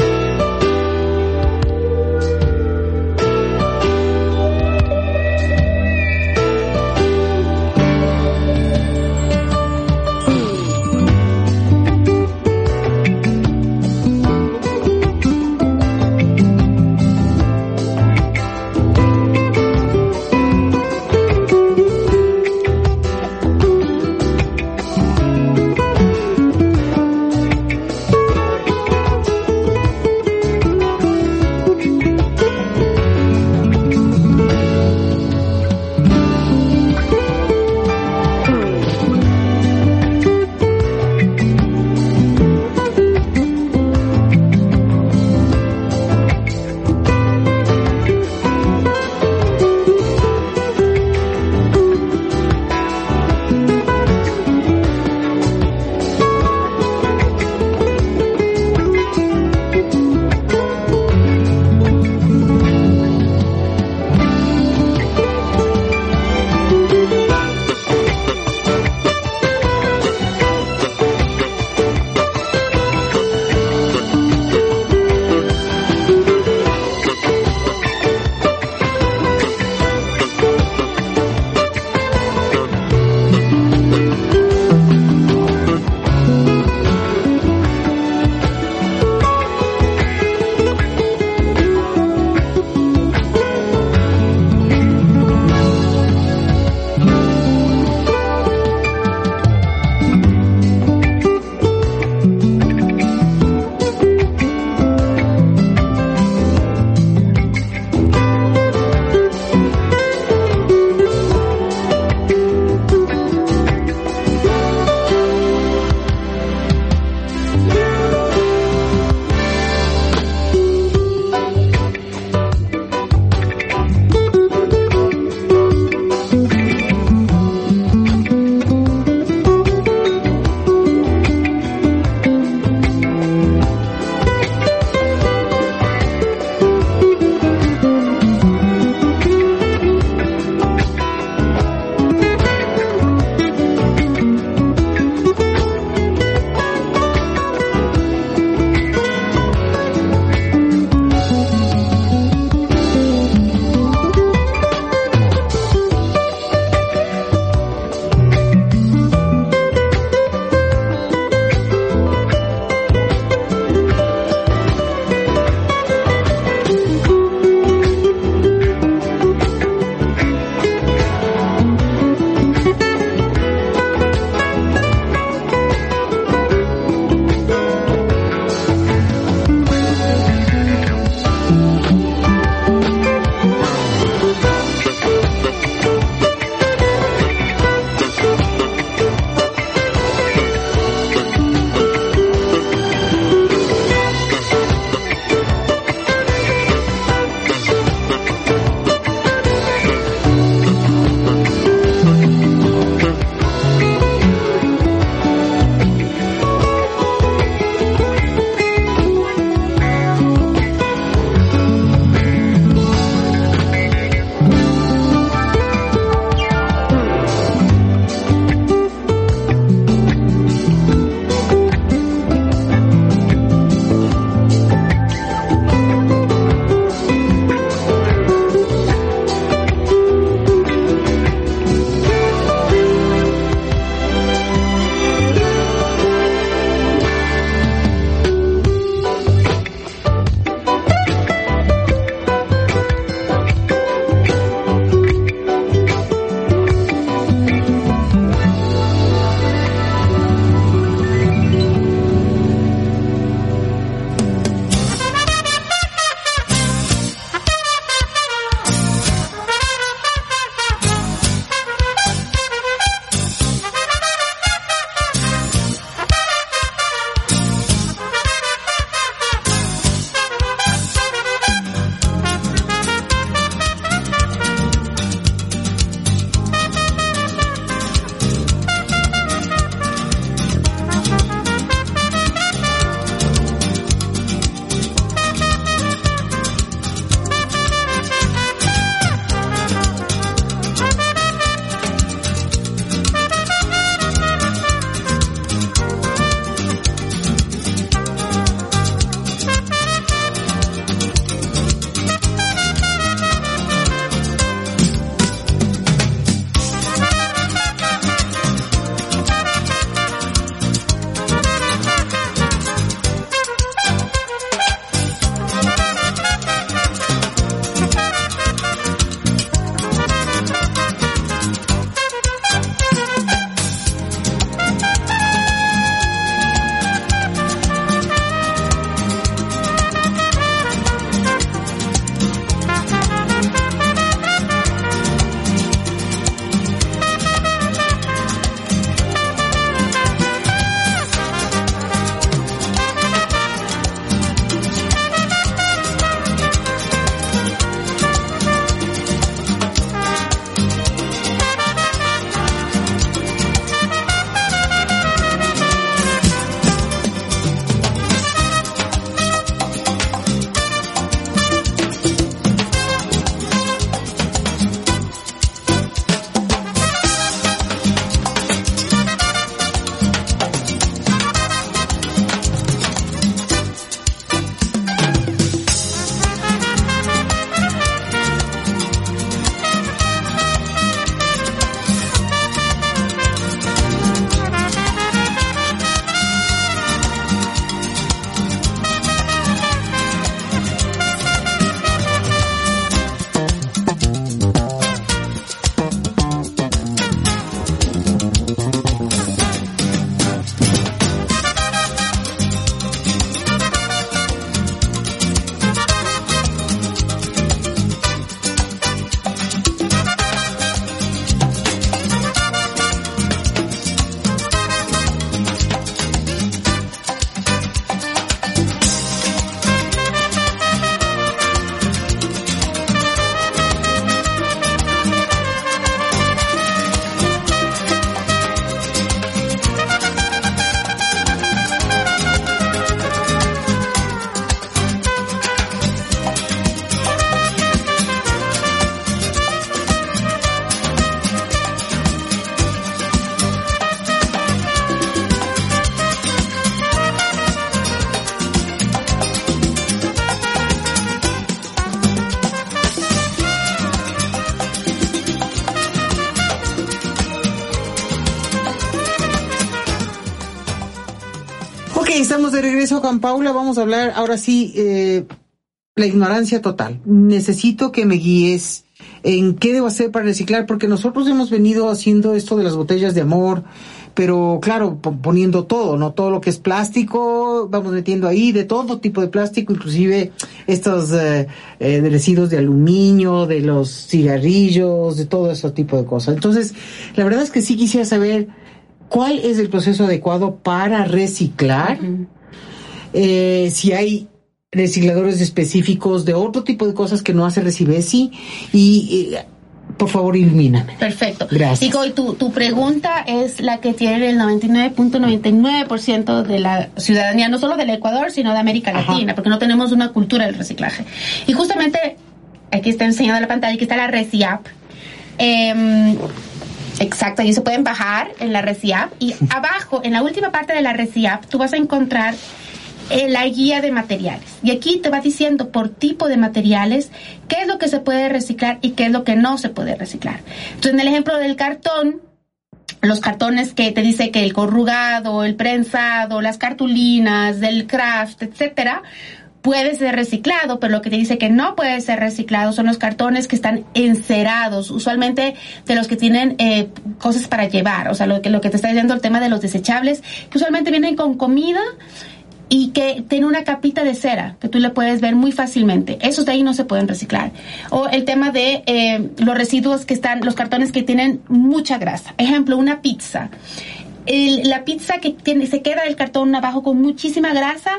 Regreso con Paula. Vamos a hablar ahora sí, eh, la ignorancia total. Necesito que me guíes en qué debo hacer para reciclar, porque nosotros hemos venido haciendo esto de las botellas de amor, pero claro, poniendo todo, ¿no? Todo lo que es plástico, vamos metiendo ahí de todo tipo de plástico, inclusive estos eh, eh, residuos de aluminio, de los cigarrillos, de todo ese tipo de cosas. Entonces, la verdad es que sí quisiera saber cuál es el proceso adecuado para reciclar, eh, si hay recicladores específicos de otro tipo de cosas que no hace Recibesi y por favor, ilumíname. Perfecto. Gracias. Y tu, tu pregunta es la que tiene el 99.99% de la ciudadanía, no solo del Ecuador, sino de América Latina, porque no tenemos una cultura del reciclaje. Y justamente, aquí está enseñando la pantalla, aquí está la ReciApp. Eh, Exacto, y se pueden bajar en la ReciApp. Y (laughs) abajo, en la última parte de la ReciApp, tú vas a encontrar eh, la guía de materiales. Y aquí te va diciendo por tipo de materiales qué es lo que se puede reciclar y qué es lo que no se puede reciclar. Entonces, en el ejemplo del cartón, los cartones que te dice que el corrugado, el prensado, las cartulinas, del craft, etcétera, puede ser reciclado, pero lo que te dice que no puede ser reciclado son los cartones que están encerados, usualmente de los que tienen eh, cosas para llevar, o sea, lo que, lo que te está diciendo el tema de los desechables, que usualmente vienen con comida y que tiene una capita de cera que tú le puedes ver muy fácilmente. Esos de ahí no se pueden reciclar. O el tema de eh, los residuos que están, los cartones que tienen mucha grasa. Ejemplo, una pizza. la pizza que tiene, se queda el cartón abajo con muchísima grasa,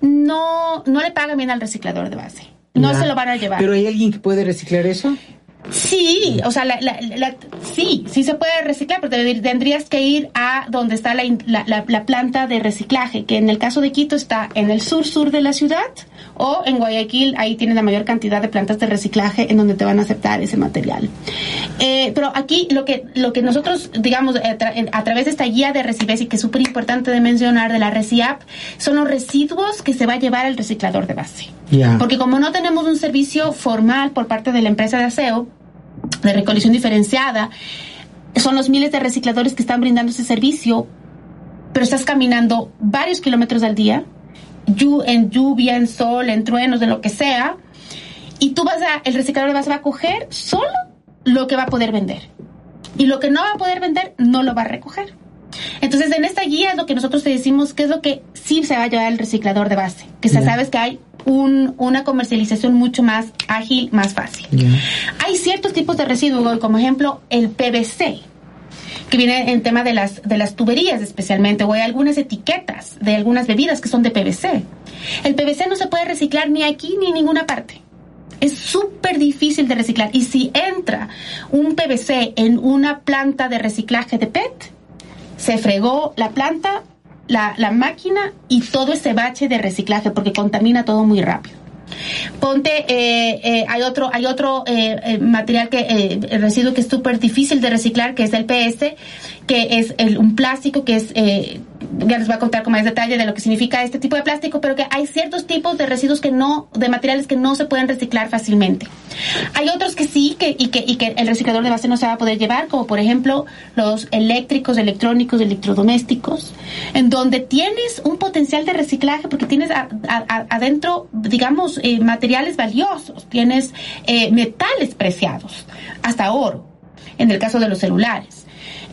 no, no le pagan bien al reciclador de base. No se lo van a llevar. ¿Pero hay alguien que puede reciclar eso? Sí, o sea, la, la, sí, sí se puede reciclar, pero tendrías que ir a donde está la, la, planta de reciclaje, que en el caso de Quito está en el sur-sur de la ciudad, o en Guayaquil, ahí tienes la mayor cantidad de plantas de reciclaje en donde te van a aceptar ese material. Eh, pero aquí lo que, lo que nosotros, digamos, eh, a, través de esta guía de Recibesi, que es súper importante de mencionar, de la ReciApp, son los residuos que se va a llevar el reciclador de base. Porque como no tenemos un servicio formal por parte de la empresa de aseo, de recolección diferenciada, son los miles de recicladores que están brindando ese servicio, pero estás caminando varios kilómetros al día, en lluvia, en sol, en truenos, de lo que sea, y tú vas a, el reciclador vas a coger solo lo que va a poder vender. Y lo que no va a poder vender, no lo va a recoger. Entonces, en esta guía es lo que nosotros te decimos que es lo que sí se va a llevar el reciclador de base. Que ya sabes que hay un, una comercialización mucho más ágil, más fácil. Hay ciertos tipos de residuos, como ejemplo el PVC que viene en tema de las, de las tuberías especialmente, o hay algunas etiquetas de algunas bebidas que son de PVC. El PVC no se puede reciclar ni aquí ni en ninguna parte. Es súper difícil de reciclar. Y si entra un PVC en una planta de reciclaje de PET, se fregó la planta, la, la máquina y todo ese bache de reciclaje porque contamina todo muy rápido. Ponte, eh, eh, hay otro, hay otro eh, material que, el residuo que es súper difícil de reciclar, que es el PS, que es un plástico que es ya les voy a contar con más detalle de lo que significa este tipo de plástico, pero que hay ciertos tipos de residuos que no, de materiales que no se pueden reciclar fácilmente. Hay otros que sí, que, y, que, y que el reciclador de base no se va a poder llevar, como por ejemplo los eléctricos, electrónicos, electrodomésticos, en donde tienes un potencial de reciclaje porque tienes adentro, digamos, eh, materiales valiosos, tienes eh, metales preciados, hasta oro, en el caso de los celulares.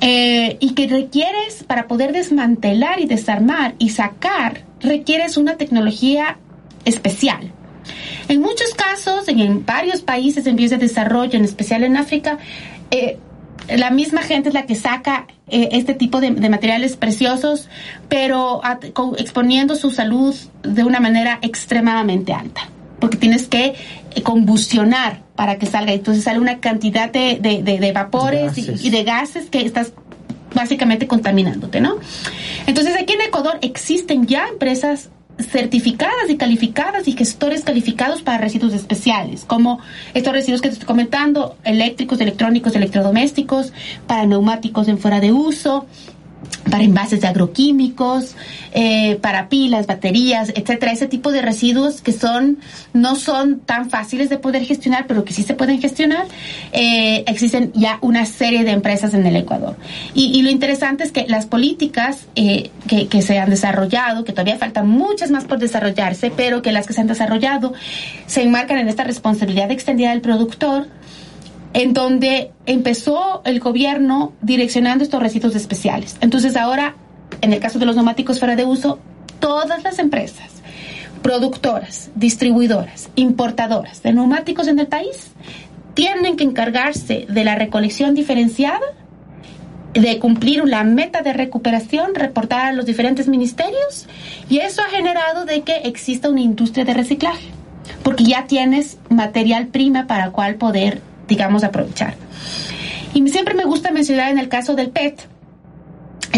Eh, y que requieres, para poder desmantelar y desarmar y sacar, requieres una tecnología especial. En muchos casos, en, varios países en vías de desarrollo, en especial en África, eh, la misma gente es la que saca eh, este tipo de, materiales preciosos, pero exponiendo su salud de una manera extremadamente alta, porque tienes que combustionar para que salga. Entonces sale una cantidad de, de, vapores y, de gases que estás básicamente contaminándote, ¿no? Entonces aquí en Ecuador existen ya empresas certificadas y calificadas y gestores calificados para residuos especiales, como estos residuos que te estoy comentando, eléctricos, electrónicos, electrodomésticos, para neumáticos en fuera de uso, para envases de agroquímicos, eh, para pilas, baterías, etcétera, ese tipo de residuos que son no son tan fáciles de poder gestionar, pero que sí se pueden gestionar. Eh, existen ya una serie de empresas en el Ecuador. Y, y lo interesante es que las políticas eh, que, que se han desarrollado, que todavía faltan muchas más por desarrollarse, pero que las que se han desarrollado se enmarcan en esta responsabilidad extendida del productor en donde empezó el gobierno direccionando estos residuos especiales. Entonces ahora, en el caso de los neumáticos fuera de uso, todas las empresas, productoras, distribuidoras, importadoras de neumáticos en el país, tienen que encargarse de la recolección diferenciada, de cumplir la meta de recuperación, reportar a los diferentes ministerios, y eso ha generado de que exista una industria de reciclaje, porque ya tienes material prima para cual poder digamos, aprovechar. Y siempre me gusta mencionar en el caso del PET,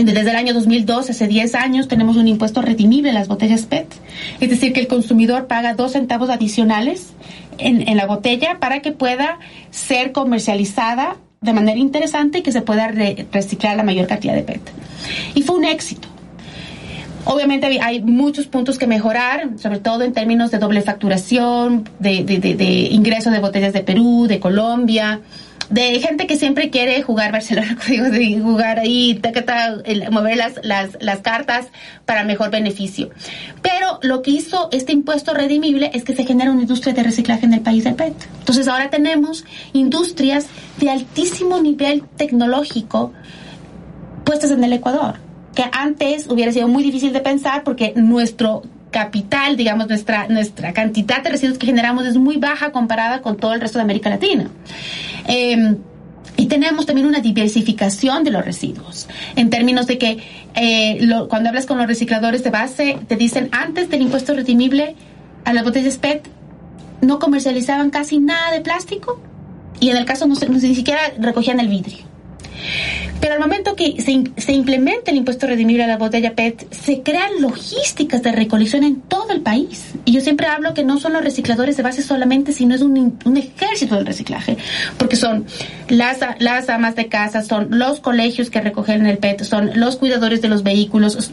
desde el año 2002, hace 10 años, tenemos un impuesto redimible en las botellas PET. Es decir, que el consumidor paga dos centavos adicionales en, en la botella para que pueda ser comercializada de manera interesante y que se pueda re reciclar la mayor cantidad de PET. Y fue un éxito. Obviamente hay muchos puntos que mejorar, sobre todo en términos de doble facturación, de, de, de, de ingreso de botellas de Perú, de Colombia, de gente que siempre quiere jugar Barcelona, (laughs) digo, de jugar ahí, mover las, las, las cartas para mejor beneficio. Pero lo que hizo este impuesto redimible es que se genera una industria de reciclaje en el país del PET. Entonces ahora tenemos industrias de altísimo nivel tecnológico puestas en el Ecuador que antes hubiera sido muy difícil de pensar porque nuestro capital, digamos, nuestra, nuestra cantidad de residuos que generamos es muy baja comparada con todo el resto de América Latina. Eh, y tenemos también una diversificación de los residuos, en términos de que eh, cuando hablas con los recicladores de base, te dicen antes del impuesto redimible a las botellas PET no comercializaban casi nada de plástico y en el caso no ni siquiera recogían el vidrio. Pero al momento que se, se implementa el impuesto redimible a la botella PET, se crean logísticas de recolección en todo el país. Y yo siempre hablo que no son los recicladores de base solamente, sino es un, un ejército del reciclaje. Porque son las, las amas de casa, son los colegios que recogen el PET, son los cuidadores de los vehículos,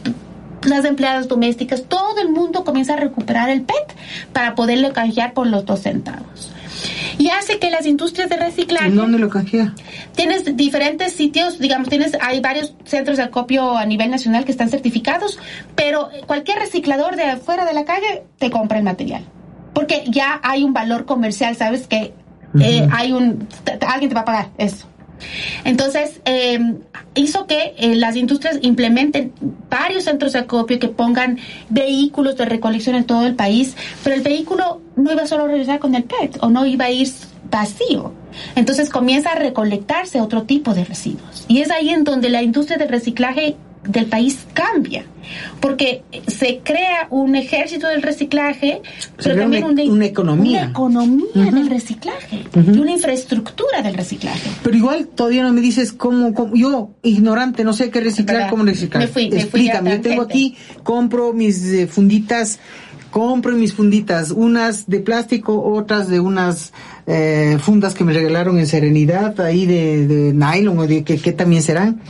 las empleadas domésticas, todo el mundo comienza a recuperar el PET para poderlo canjear por los dos centavos y hace que las industrias de reciclaje. ¿En dónde lo canjea? Tienes diferentes sitios, digamos, tienes hay varios centros de acopio a nivel nacional que están certificados, pero cualquier reciclador de afuera de la calle te compra el material. Porque ya hay un valor comercial, ¿sabes? Que eh, uh -huh. hay un. Alguien te va a pagar eso. Entonces, eh, hizo que eh, las industrias implementen varios centros de acopio que pongan vehículos de recolección en todo el país, pero el vehículo no iba solo a regresar con el PET o no iba a ir vacío. Entonces comienza a recolectarse otro tipo de residuos. Y es ahí en donde la industria del reciclaje del país cambia, porque se crea un ejército del reciclaje, Se pero también una- economía. una economía del reciclaje y una infraestructura del reciclaje. Pero igual todavía no me dices cómo, cómo- yo ignorante, no sé qué reciclar, cómo reciclar. Me fui- me fui a Explícame, yo tengo aquí, compro mis eh, funditas, compro mis funditas, unas de plástico, otras de unas eh, fundas que me regalaron en Serenidad, ahí de, nylon o de que, que también serán.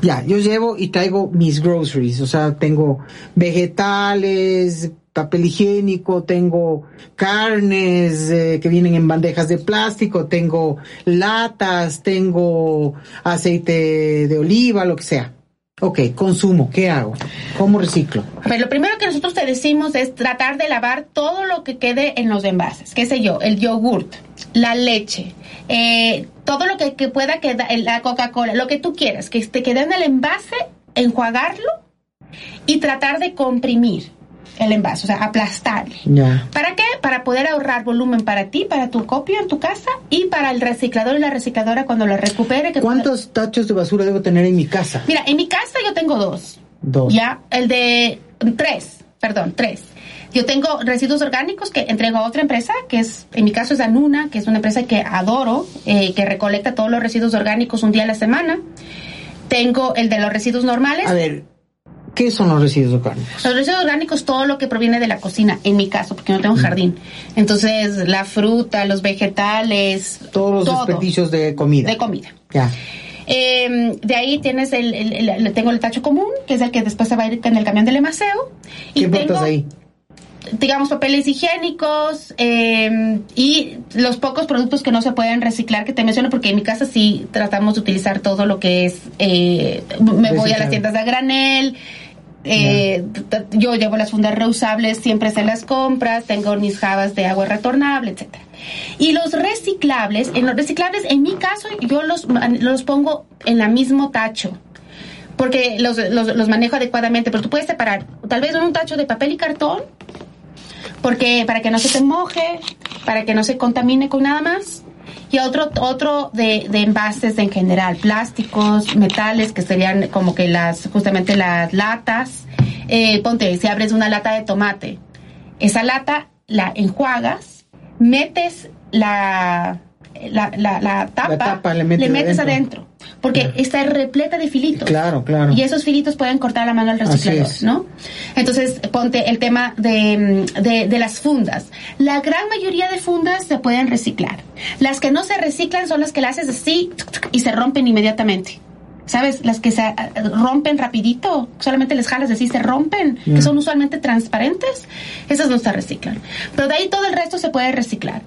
Ya, yo llevo y traigo mis groceries, o sea, tengo vegetales, papel higiénico, tengo carnes eh, que vienen en bandejas de plástico, tengo latas, tengo aceite de oliva, lo que sea. Ok, consumo, ¿qué hago? ¿Cómo reciclo? Pero lo primero que nosotros te decimos es tratar de lavar todo lo que quede en los envases. ¿Qué sé yo? El yogurt, la leche, eh, todo lo que, que pueda quedar, la Coca-Cola, lo que tú quieras, que te quede en el envase, enjuagarlo y tratar de comprimir el envase, o sea, aplastarle. ¿Para qué? Para poder ahorrar volumen para ti, para tu copio en tu casa y para el reciclador y la recicladora cuando lo recupere. Que ¿Cuántos tachos de basura debo tener en mi casa? Mira, en mi casa yo tengo dos. Dos. Ya, el de tres, perdón, tres. Yo tengo residuos orgánicos que entrego a otra empresa, que es, en mi caso es Anuna, que es una empresa que adoro, eh, que recolecta todos los residuos orgánicos un día a la semana. Tengo el de los residuos normales. A ver, ¿qué son los residuos orgánicos? Los residuos orgánicos, todo lo que proviene de la cocina, en mi caso, porque no tengo jardín. Entonces, la fruta, los vegetales, Todos los todo desperdicios de comida. de comida. Ya. Eh, de ahí tienes el, el- el- tengo el tacho común, que es el que después se va a ir en el camión del emaseo. Y ¿Qué tengo, ahí? digamos, papeles higiénicos eh, y los pocos productos que no se pueden reciclar que te menciono, porque en mi casa sí tratamos de utilizar todo lo que es, eh, me voy a las tiendas de granel, eh, yo llevo las fundas reusables siempre en las compras, tengo mis jabas de agua retornable, etcétera. Y los reciclables, en los reciclables, en mi caso, yo los, los pongo en el mismo tacho porque los, los, los manejo adecuadamente, pero tú puedes separar tal vez en un tacho de papel y cartón, porque para que no se te moje, para que no se contamine con nada más, y otro otro de, de envases en general, plásticos, metales, que serían como que las, justamente las latas, eh, ponte, si abres una lata de tomate, esa lata la enjuagas, metes la, la, la, la tapa, tapa, le metes metes adentro. adentro, porque está repleta de filitos. Claro, claro. Y esos filitos pueden cortar la mano al reciclador. ¿no? Entonces, ponte el tema de, de, de las fundas. La gran mayoría de fundas se pueden reciclar. Las que no se reciclan son las que las haces así y se rompen inmediatamente. ¿Sabes? Las que se ah, rompen rapidito, solamente les jalas así, se rompen, que son usualmente transparentes, esas no se reciclan. Pero de ahí todo el resto se puede reciclar.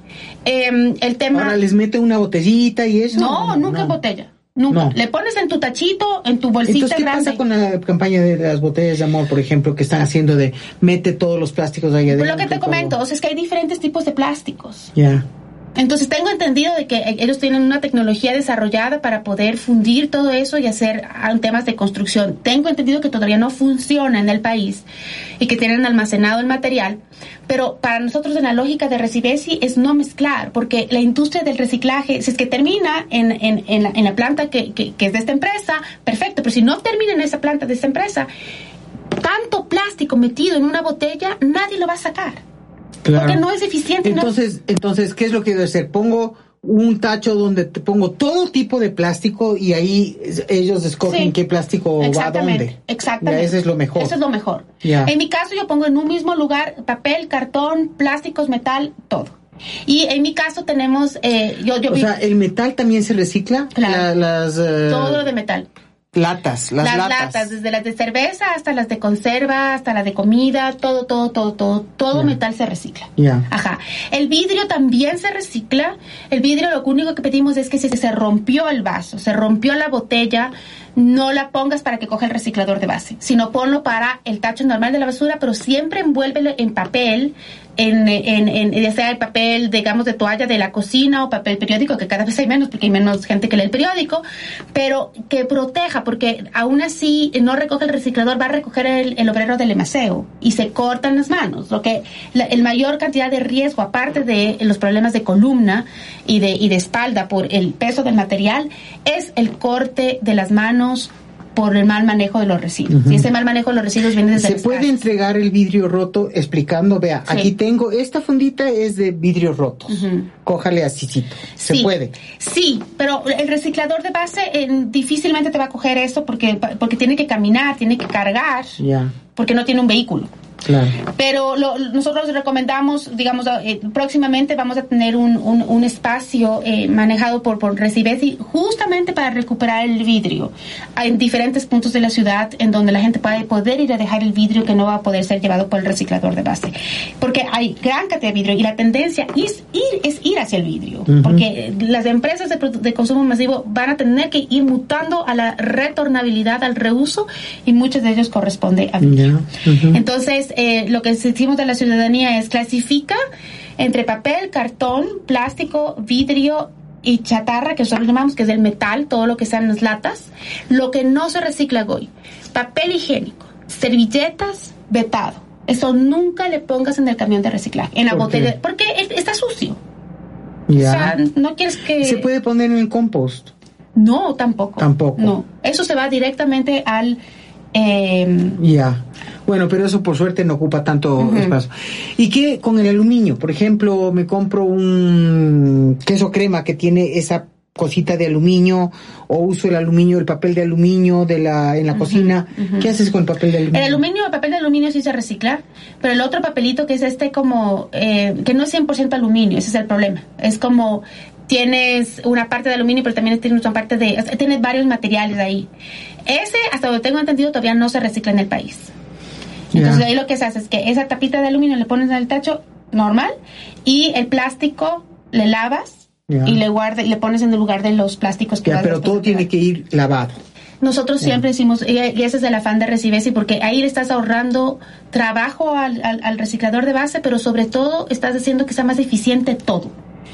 Em, el tema... Ahora les mete una botellita y eso. no, nunca en botella. Nunca. No. Le pones en tu tachito, en tu bolsita Entonces, ¿qué grande. pasa con la campaña de las botellas de amor, por ejemplo, que están haciendo de mete todos los plásticos ahí adentro? Pues lo que te comento, o sea, es que hay diferentes tipos de plásticos. Ya. Entonces tengo entendido de que eh, ellos tienen una tecnología desarrollada para poder fundir todo eso y hacer ah, temas de construcción. Tengo entendido que todavía no funciona en el país y que tienen almacenado el material, pero para nosotros en la lógica de Recibesi es no mezclar, porque la industria del reciclaje, si es que termina en, en, en la planta que, que, que es de esta empresa, perfecto, pero si no termina en esa planta de esta empresa, tanto plástico metido en una botella, nadie lo va a sacar. Claro. Porque no es eficiente. no- Entonces, entonces, ¿qué es lo que debo hacer? Pongo un tacho donde te pongo todo tipo de plástico y ahí ellos escogen Sí. qué plástico va a Exactamente, dónde. exactamente. Ya, ese es lo mejor. Eso es lo mejor. En mi caso yo pongo en un mismo lugar papel, cartón, plásticos, metal, todo. Y en mi caso tenemos, eh, yo, yo O vi sea, el metal también se recicla. Claro. La- las eh, todo de metal. Latas, las, Las, latas. latas. desde las de cerveza hasta las de conserva, hasta las de comida, todo, todo, todo, todo, todo metal se recicla. Ya. Ajá. El vidrio también se recicla. El vidrio lo único que pedimos es que si se rompió el vaso, se rompió la botella, no la pongas para que coja el reciclador de base, sino ponlo para el tacho normal de la basura, pero siempre envuélvelo en papel, en, ya sea el papel, digamos, de toalla de la cocina o papel periódico, que cada vez hay menos porque hay menos gente que lee el periódico, pero que proteja, porque aún así no recoge el reciclador, va a recoger el, el obrero del emaseo y se cortan las manos, lo que la el mayor cantidad de riesgo, aparte de los problemas de columna y de, y de espalda por el peso del material, es el corte de las manos por el mal manejo de los residuos. Y ese mal manejo de los residuos viene desde Se las puede casas. entregar el vidrio roto explicando, vea, Sí. aquí tengo, esta fundita es de vidrios rotos. Cójale asícito. Se Sí, puede. Sí, pero el reciclador de base eh, difícilmente te va a coger eso porque, porque tiene que caminar, tiene que cargar, Ya, porque no tiene un vehículo. claro. Pero lo- nosotros recomendamos, digamos, eh, próximamente vamos a tener un, un, un espacio eh, manejado por, por Recibesi justamente para recuperar el vidrio en diferentes puntos de la ciudad en donde la gente puede poder ir a dejar el vidrio que no va a poder ser llevado por el reciclador de base. Porque hay gran cantidad de vidrio y la tendencia es ir, es ir hacia el vidrio. Porque eh, las empresas de, de consumo masivo van a tener que ir mutando a la retornabilidad, al reuso y muchos de ellos corresponde a vidrio. Ya, Entonces, eh, lo que exigimos de la ciudadanía es clasifica entre papel, cartón, plástico, vidrio y chatarra, que nosotros llamamos que es el metal, todo lo que sean las latas, lo que no se recicla hoy. Papel higiénico, servilletas, vetado. Eso nunca le pongas en el camión de reciclaje, en la ¿Por botella, qué? porque es- está sucio. Ya. O sea, no quieres que... Se puede poner en el compost. No, tampoco. Tampoco. No, eso se va directamente al... eh, Ya. Bueno, pero eso por suerte no ocupa tanto espacio. ¿Y qué con el aluminio? Por ejemplo, me compro un queso crema que tiene esa cosita de aluminio o uso el aluminio, el papel de aluminio de la en la cocina. ¿Qué haces con el papel de aluminio? El aluminio, el papel de aluminio sí se recicla, pero el otro papelito que es este como, eh, que no es 100% aluminio, ese es el problema. Es como tienes una parte de aluminio, pero también tienes una parte de, o sea, tienes varios materiales ahí. Ese, hasta donde tengo entendido, todavía no se recicla en el país. Entonces Ya. ahí lo que se hace es que esa tapita de aluminio le pones en el tacho normal y el plástico le lavas y le guardas y le pones en el lugar de los plásticos que vas pero todo tiene que ir lavado. Nosotros siempre decimos, y y ese es el afán de Recibesi, porque ahí le estás ahorrando trabajo al, al- al reciclador de base, pero sobre todo estás haciendo que sea más eficiente todo.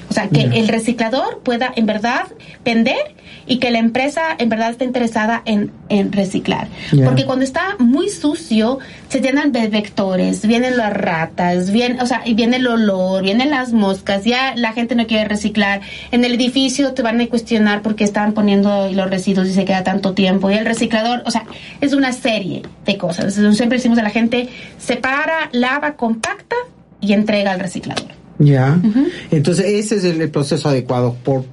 O sea, que Ya. el reciclador pueda en verdad vender y que la empresa en verdad esté interesada en, en reciclar. Ya. Porque cuando está muy sucio, se llenan de vectores, vienen las ratas, viene, o sea, y viene el olor, vienen las moscas, ya la gente no quiere reciclar. En el edificio te van a cuestionar porque están poniendo los residuos y se queda tanto tiempo. Y el reciclador, o sea, es una serie de cosas. Siempre decimos a la gente, separa, lava, compacta y entrega al reciclador. Ya. Entonces, ese es el, el proceso adecuado por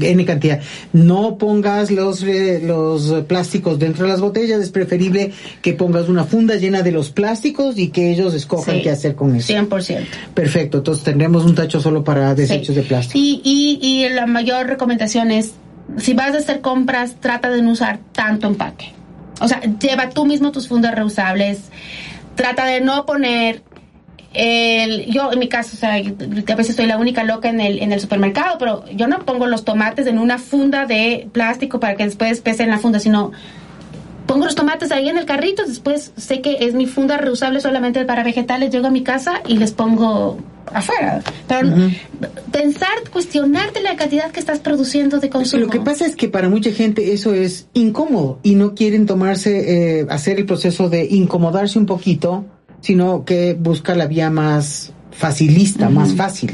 N cantidad. No pongas los, eh, los plásticos dentro de las botellas. Es preferible que pongas una funda llena de los plásticos y que ellos escojan Sí. qué hacer con eso. 100%. Perfecto. Entonces, tendremos un tacho solo para desechos Sí. de plástico. Y, y, y la mayor recomendación es, si vas a hacer compras, trata de no usar tanto empaque. O sea, lleva tú mismo tus fundas reusables. Trata de no poner el, yo en mi caso, o sea, yo- a veces soy la única loca en el, en el supermercado, pero yo no pongo los tomates en una funda de plástico para que después pese en la funda, sino pongo los tomates ahí en el carrito, después sé que es mi funda reusable solamente para vegetales, llego a mi casa y les pongo afuera. Pero pensar, cuestionarte la cantidad que estás produciendo de consumo. Lo que pasa es que para mucha gente eso es incómodo y no quieren tomarse, eh, hacer el proceso de incomodarse un poquito, sino que busca la vía más facilista, más fácil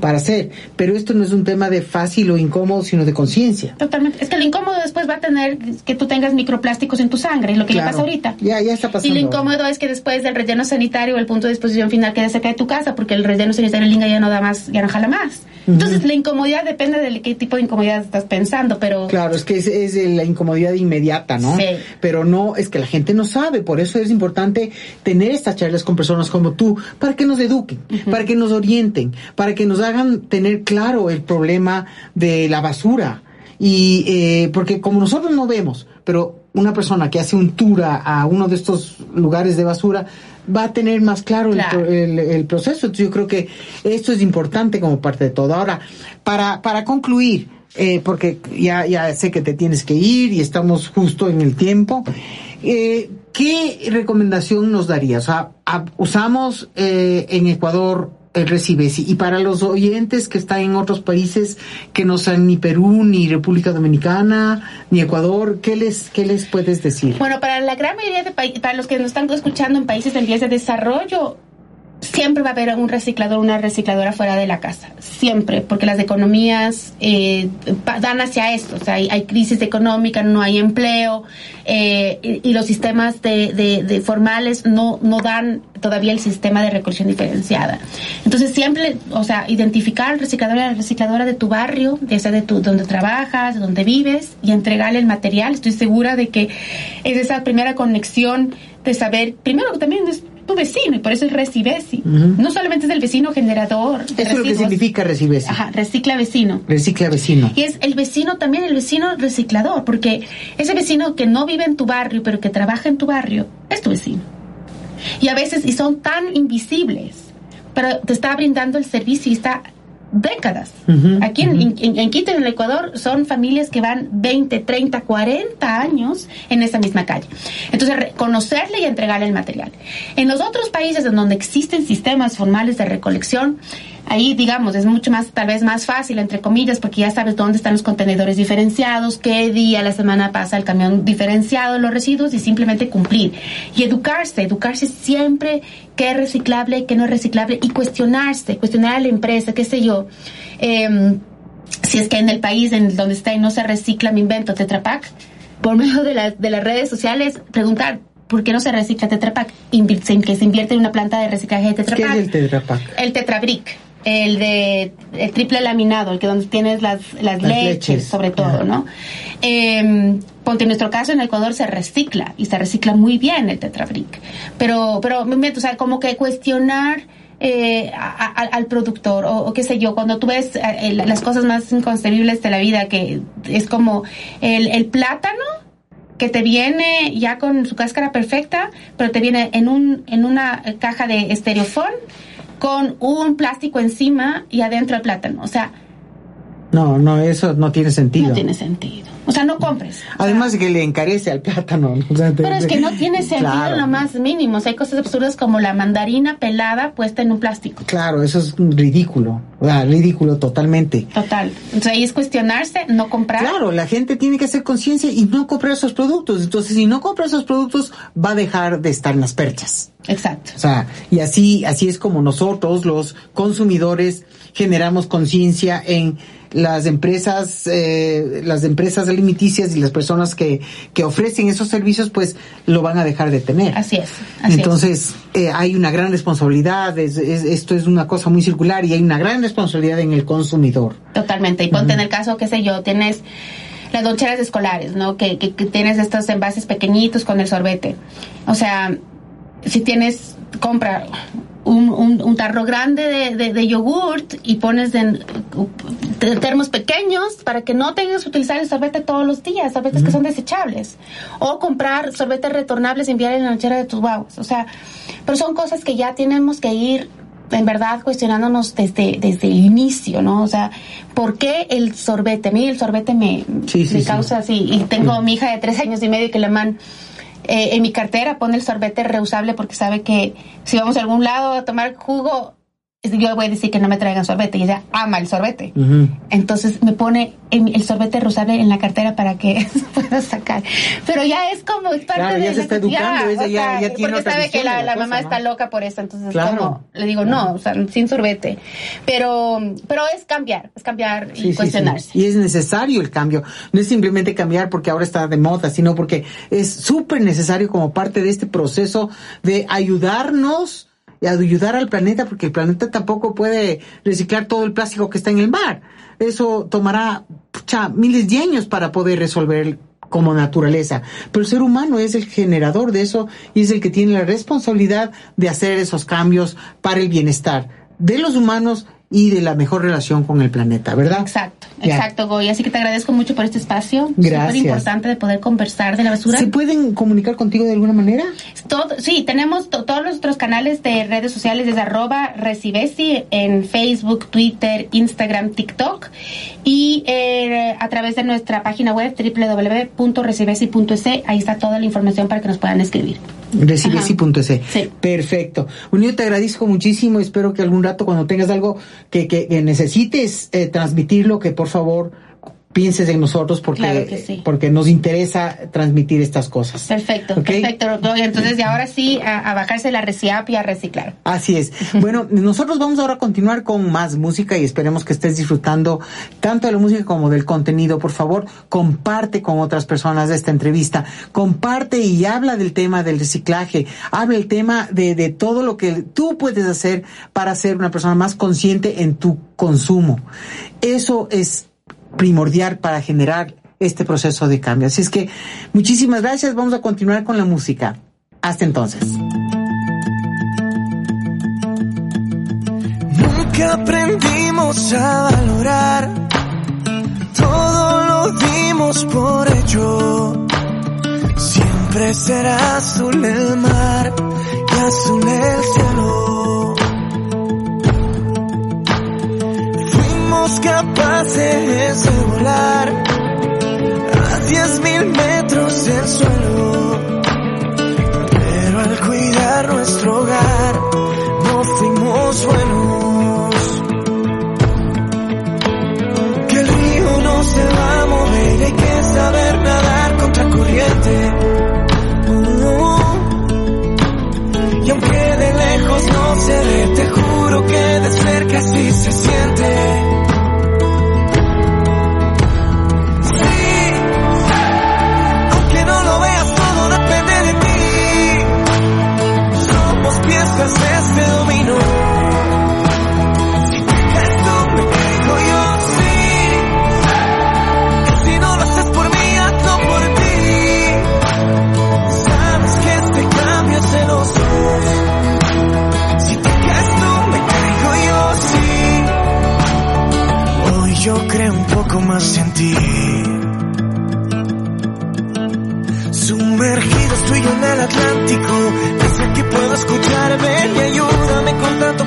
para hacer. Pero esto no es un tema de fácil o incómodo, sino de conciencia. Totalmente. Es que lo incómodo después va a tener que tú tengas microplásticos en tu sangre, lo que ya Claro. pasa ahorita. Ya, ya está Y pasando. lo incómodo es que después del relleno sanitario, el punto de disposición final quede cerca de tu casa, porque el relleno sanitario linga ya no da más, ya no jala más. Entonces, la incomodidad depende de qué tipo de incomodidad estás pensando, pero Claro, es que es, es la incomodidad inmediata, ¿no? Sí. Pero no, es que la gente no sabe, por eso es importante tener estas charlas con personas como tú, para que nos eduquen, para que nos orienten, para que nos hagan tener claro el problema de la basura. Y eh, porque como nosotros no vemos, pero una persona que hace un tour a, a uno de estos lugares de basura va a tener más claro, el Claro. pro- el, el proceso. Entonces yo creo que esto es importante como parte de todo. Ahora, para, para concluir, eh, porque ya, ya sé que te tienes que ir y estamos justo en el tiempo, eh, ¿qué recomendación nos darías? O sea, a- usamos eh, en Ecuador el Recibesi y para los oyentes que están en otros países que no sean ni Perú, ni República Dominicana, ni Ecuador, ¿qué les, qué les puedes decir? Bueno, para la gran mayoría de países, para los que nos están escuchando en países en vías de desarrollo, siempre va a haber un reciclador, una recicladora fuera de la casa. Siempre, porque las economías eh, dan hacia esto. O sea, hay, crisis económica, no hay empleo eh, y, los sistemas de, de- de formales no, no dan todavía el sistema de recolección diferenciada. Entonces, siempre, o sea, identificar al reciclador y a la recicladora de tu barrio, ya sea de tu, donde trabajas, de donde vives, y entregarle el material. Estoy segura de que es esa primera conexión de saber, primero que también es tu vecino, y por eso es recibesi. No solamente es el vecino generador Eso es lo que significa Recibesi. Ajá, recicla vecino. Recicla vecino. Y es el vecino también, el vecino reciclador, porque ese vecino que no vive en tu barrio, pero que trabaja en tu barrio, es tu vecino. Y a veces, y son tan invisibles, pero te está brindando el servicio y está décadas. Aquí en, en, en Quito, en el Ecuador, son familias que van 20, 30, 40 años en esa misma calle. Entonces, re- conocerle y entregarle el material. En los otros países en donde existen sistemas formales de recolección, ahí, digamos, es mucho más, tal vez más fácil, entre comillas, porque ya sabes dónde están los contenedores diferenciados, qué día la semana pasa el camión diferenciado los residuos y simplemente cumplir. Y educarse, educarse siempre qué es reciclable, qué no es reciclable y cuestionarse, cuestionar a la empresa, qué sé yo. Em, si es que en el país en donde está y no se recicla, me invento Tetra Pak, por medio de, la- de las redes sociales, preguntar por qué no se recicla Tetra Pak, Invir- se- que se invierte en una planta de reciclaje de Tetra ¿Qué es el Tetra Pak? El Tetrabric, el de el triple laminado, el que donde tienes las, las, Las leches, leches, sobre todo. ¿no? Eh, ponte, en nuestro caso en Ecuador se recicla y se recicla muy bien el Tetrabric. Pero, pero, me meto, o sea, como que cuestionar eh, a- a- al productor o, o qué sé yo, cuando tú ves eh, las cosas más inconcebibles de la vida, que es como el, el plátano que te viene ya con su cáscara perfecta, pero te viene en un en una caja de estereofón con un plástico encima y adentro el plátano. O sea, No, no, eso no tiene sentido. no tiene sentido. O sea, no compres. Además de que le encarece al plátano. o sea, te- pero es que no (laughs) tiene sentido Claro. en lo más mínimo. O sea, hay cosas absurdas como la mandarina pelada puesta en un plástico. Claro, eso es ridículo. O sea, ridículo totalmente. Total. Entonces ahí es cuestionarse, no comprar. Claro, la gente tiene que hacer conciencia y no comprar esos productos. Entonces, si no compra esos productos, va a dejar de estar en las perchas. Exacto. O sea, y así, así es como nosotros, los consumidores, generamos conciencia en las empresas, eh, las empresas alimenticias y las personas que, que ofrecen esos servicios, pues lo van a dejar de tener. Así es. Así Entonces, eh, hay una gran responsabilidad, es- es- esto es una cosa muy circular y hay una gran responsabilidad en el consumidor. Totalmente. Y ponte en el caso, qué sé yo, tienes las loncheras escolares, ¿no? Que, que, que tienes estos envases pequeñitos con el sorbete. O sea, si tienes, compra un, un, un tarro grande de, de, de yogurt y pones en te- termos pequeños para que no tengas que utilizar el sorbete todos los días, sorbetes que son desechables. O comprar sorbetes retornables y enviar en la lonchera de tus guaguas. O sea, pero son cosas que ya tenemos que ir en verdad cuestionándonos desde, desde el inicio, ¿no? O sea, ¿por qué el sorbete? A mí el sorbete me, Sí, sí, me sí. causa así. Y tengo mi hija de tres años y medio que le man eh, en mi cartera pone el sorbete reusable porque sabe que si vamos a algún lado a tomar jugo, yo voy a decir que no me traigan sorbete y ella ama el sorbete. Entonces me pone el, sorbete reusable en la cartera para que (laughs) pueda sacar. Pero ya es como es parte Claro, de ya se está educando, ella o ya- ya tiene porque sabe que la, la la mamá cosa, está ¿no? loca por eso, entonces Claro. como le digo no, o sea, sin sorbete. Pero pero es cambiar, es cambiar Sí, y sí, sí. cuestionarse. Y es necesario el cambio. No es simplemente cambiar porque ahora está de moda, sino porque es súper necesario como parte de este proceso de ayudarnos y ayudar al planeta, porque el planeta tampoco puede reciclar todo el plástico que está en el mar. Eso tomará pucha, miles de años para poder resolver como naturaleza. Pero el ser humano es el generador de eso y es el que tiene la responsabilidad de hacer esos cambios para el bienestar de los humanos y de la mejor relación con el planeta, ¿verdad? Exacto, Ya. exacto, Goy. Así que te agradezco mucho por este espacio. Gracias. Súper importante de poder conversar de la basura. ¿Se pueden comunicar contigo de alguna manera? Todo, sí, tenemos to- todos nuestros canales de redes sociales desde arroba recibesi en Facebook, Twitter, Instagram, TikTok y eh, a través de nuestra página web www.recibesi.es ahí está toda la información para que nos puedan escribir. Recibesi.es. Sí. Perfecto. Yo te agradezco muchísimo. Espero que algún rato cuando tengas algo que, que, que necesites eh, transmitirlo, que por favor pienses en nosotros porque, Claro sí. porque nos interesa transmitir estas cosas. Perfecto, perfecto. Entonces, y ahora sí, a, a bajarse la reciap y a reciclar. Así es. (laughs) Bueno, nosotros vamos ahora a continuar con más música y esperemos que estés disfrutando tanto de la música como del contenido. Por favor, comparte con otras personas esta entrevista. Comparte y habla del tema del reciclaje. Habla el tema de, de todo lo que tú puedes hacer para ser una persona más consciente en tu consumo. Eso es primordial para generar este proceso de cambio. Así es que muchísimas gracias. Vamos a continuar con la música. Hasta entonces. Nunca aprendimos a valorar, todo lo dimos por hecho. Siempre será azul el mar y azul el cielo. Fuimos capaces de volar a diez mil metros del suelo. Pero al cuidar nuestro hogar, no fuimos buenos. Que el río no se va a mover, hay que saber nadar contra corriente. Y aunque de lejos no se ve, te juro que de cerca sí se siente. más en ti. Sumergido estoy en el Atlántico, desde que puedo escuchar, y ayúdame con tanto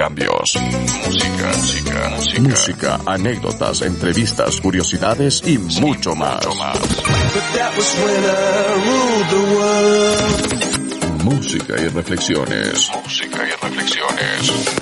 cambios. Música, música, música. Música, anécdotas, entrevistas, curiosidades y mucho más. Mucho más. Música y reflexiones. Música y reflexiones.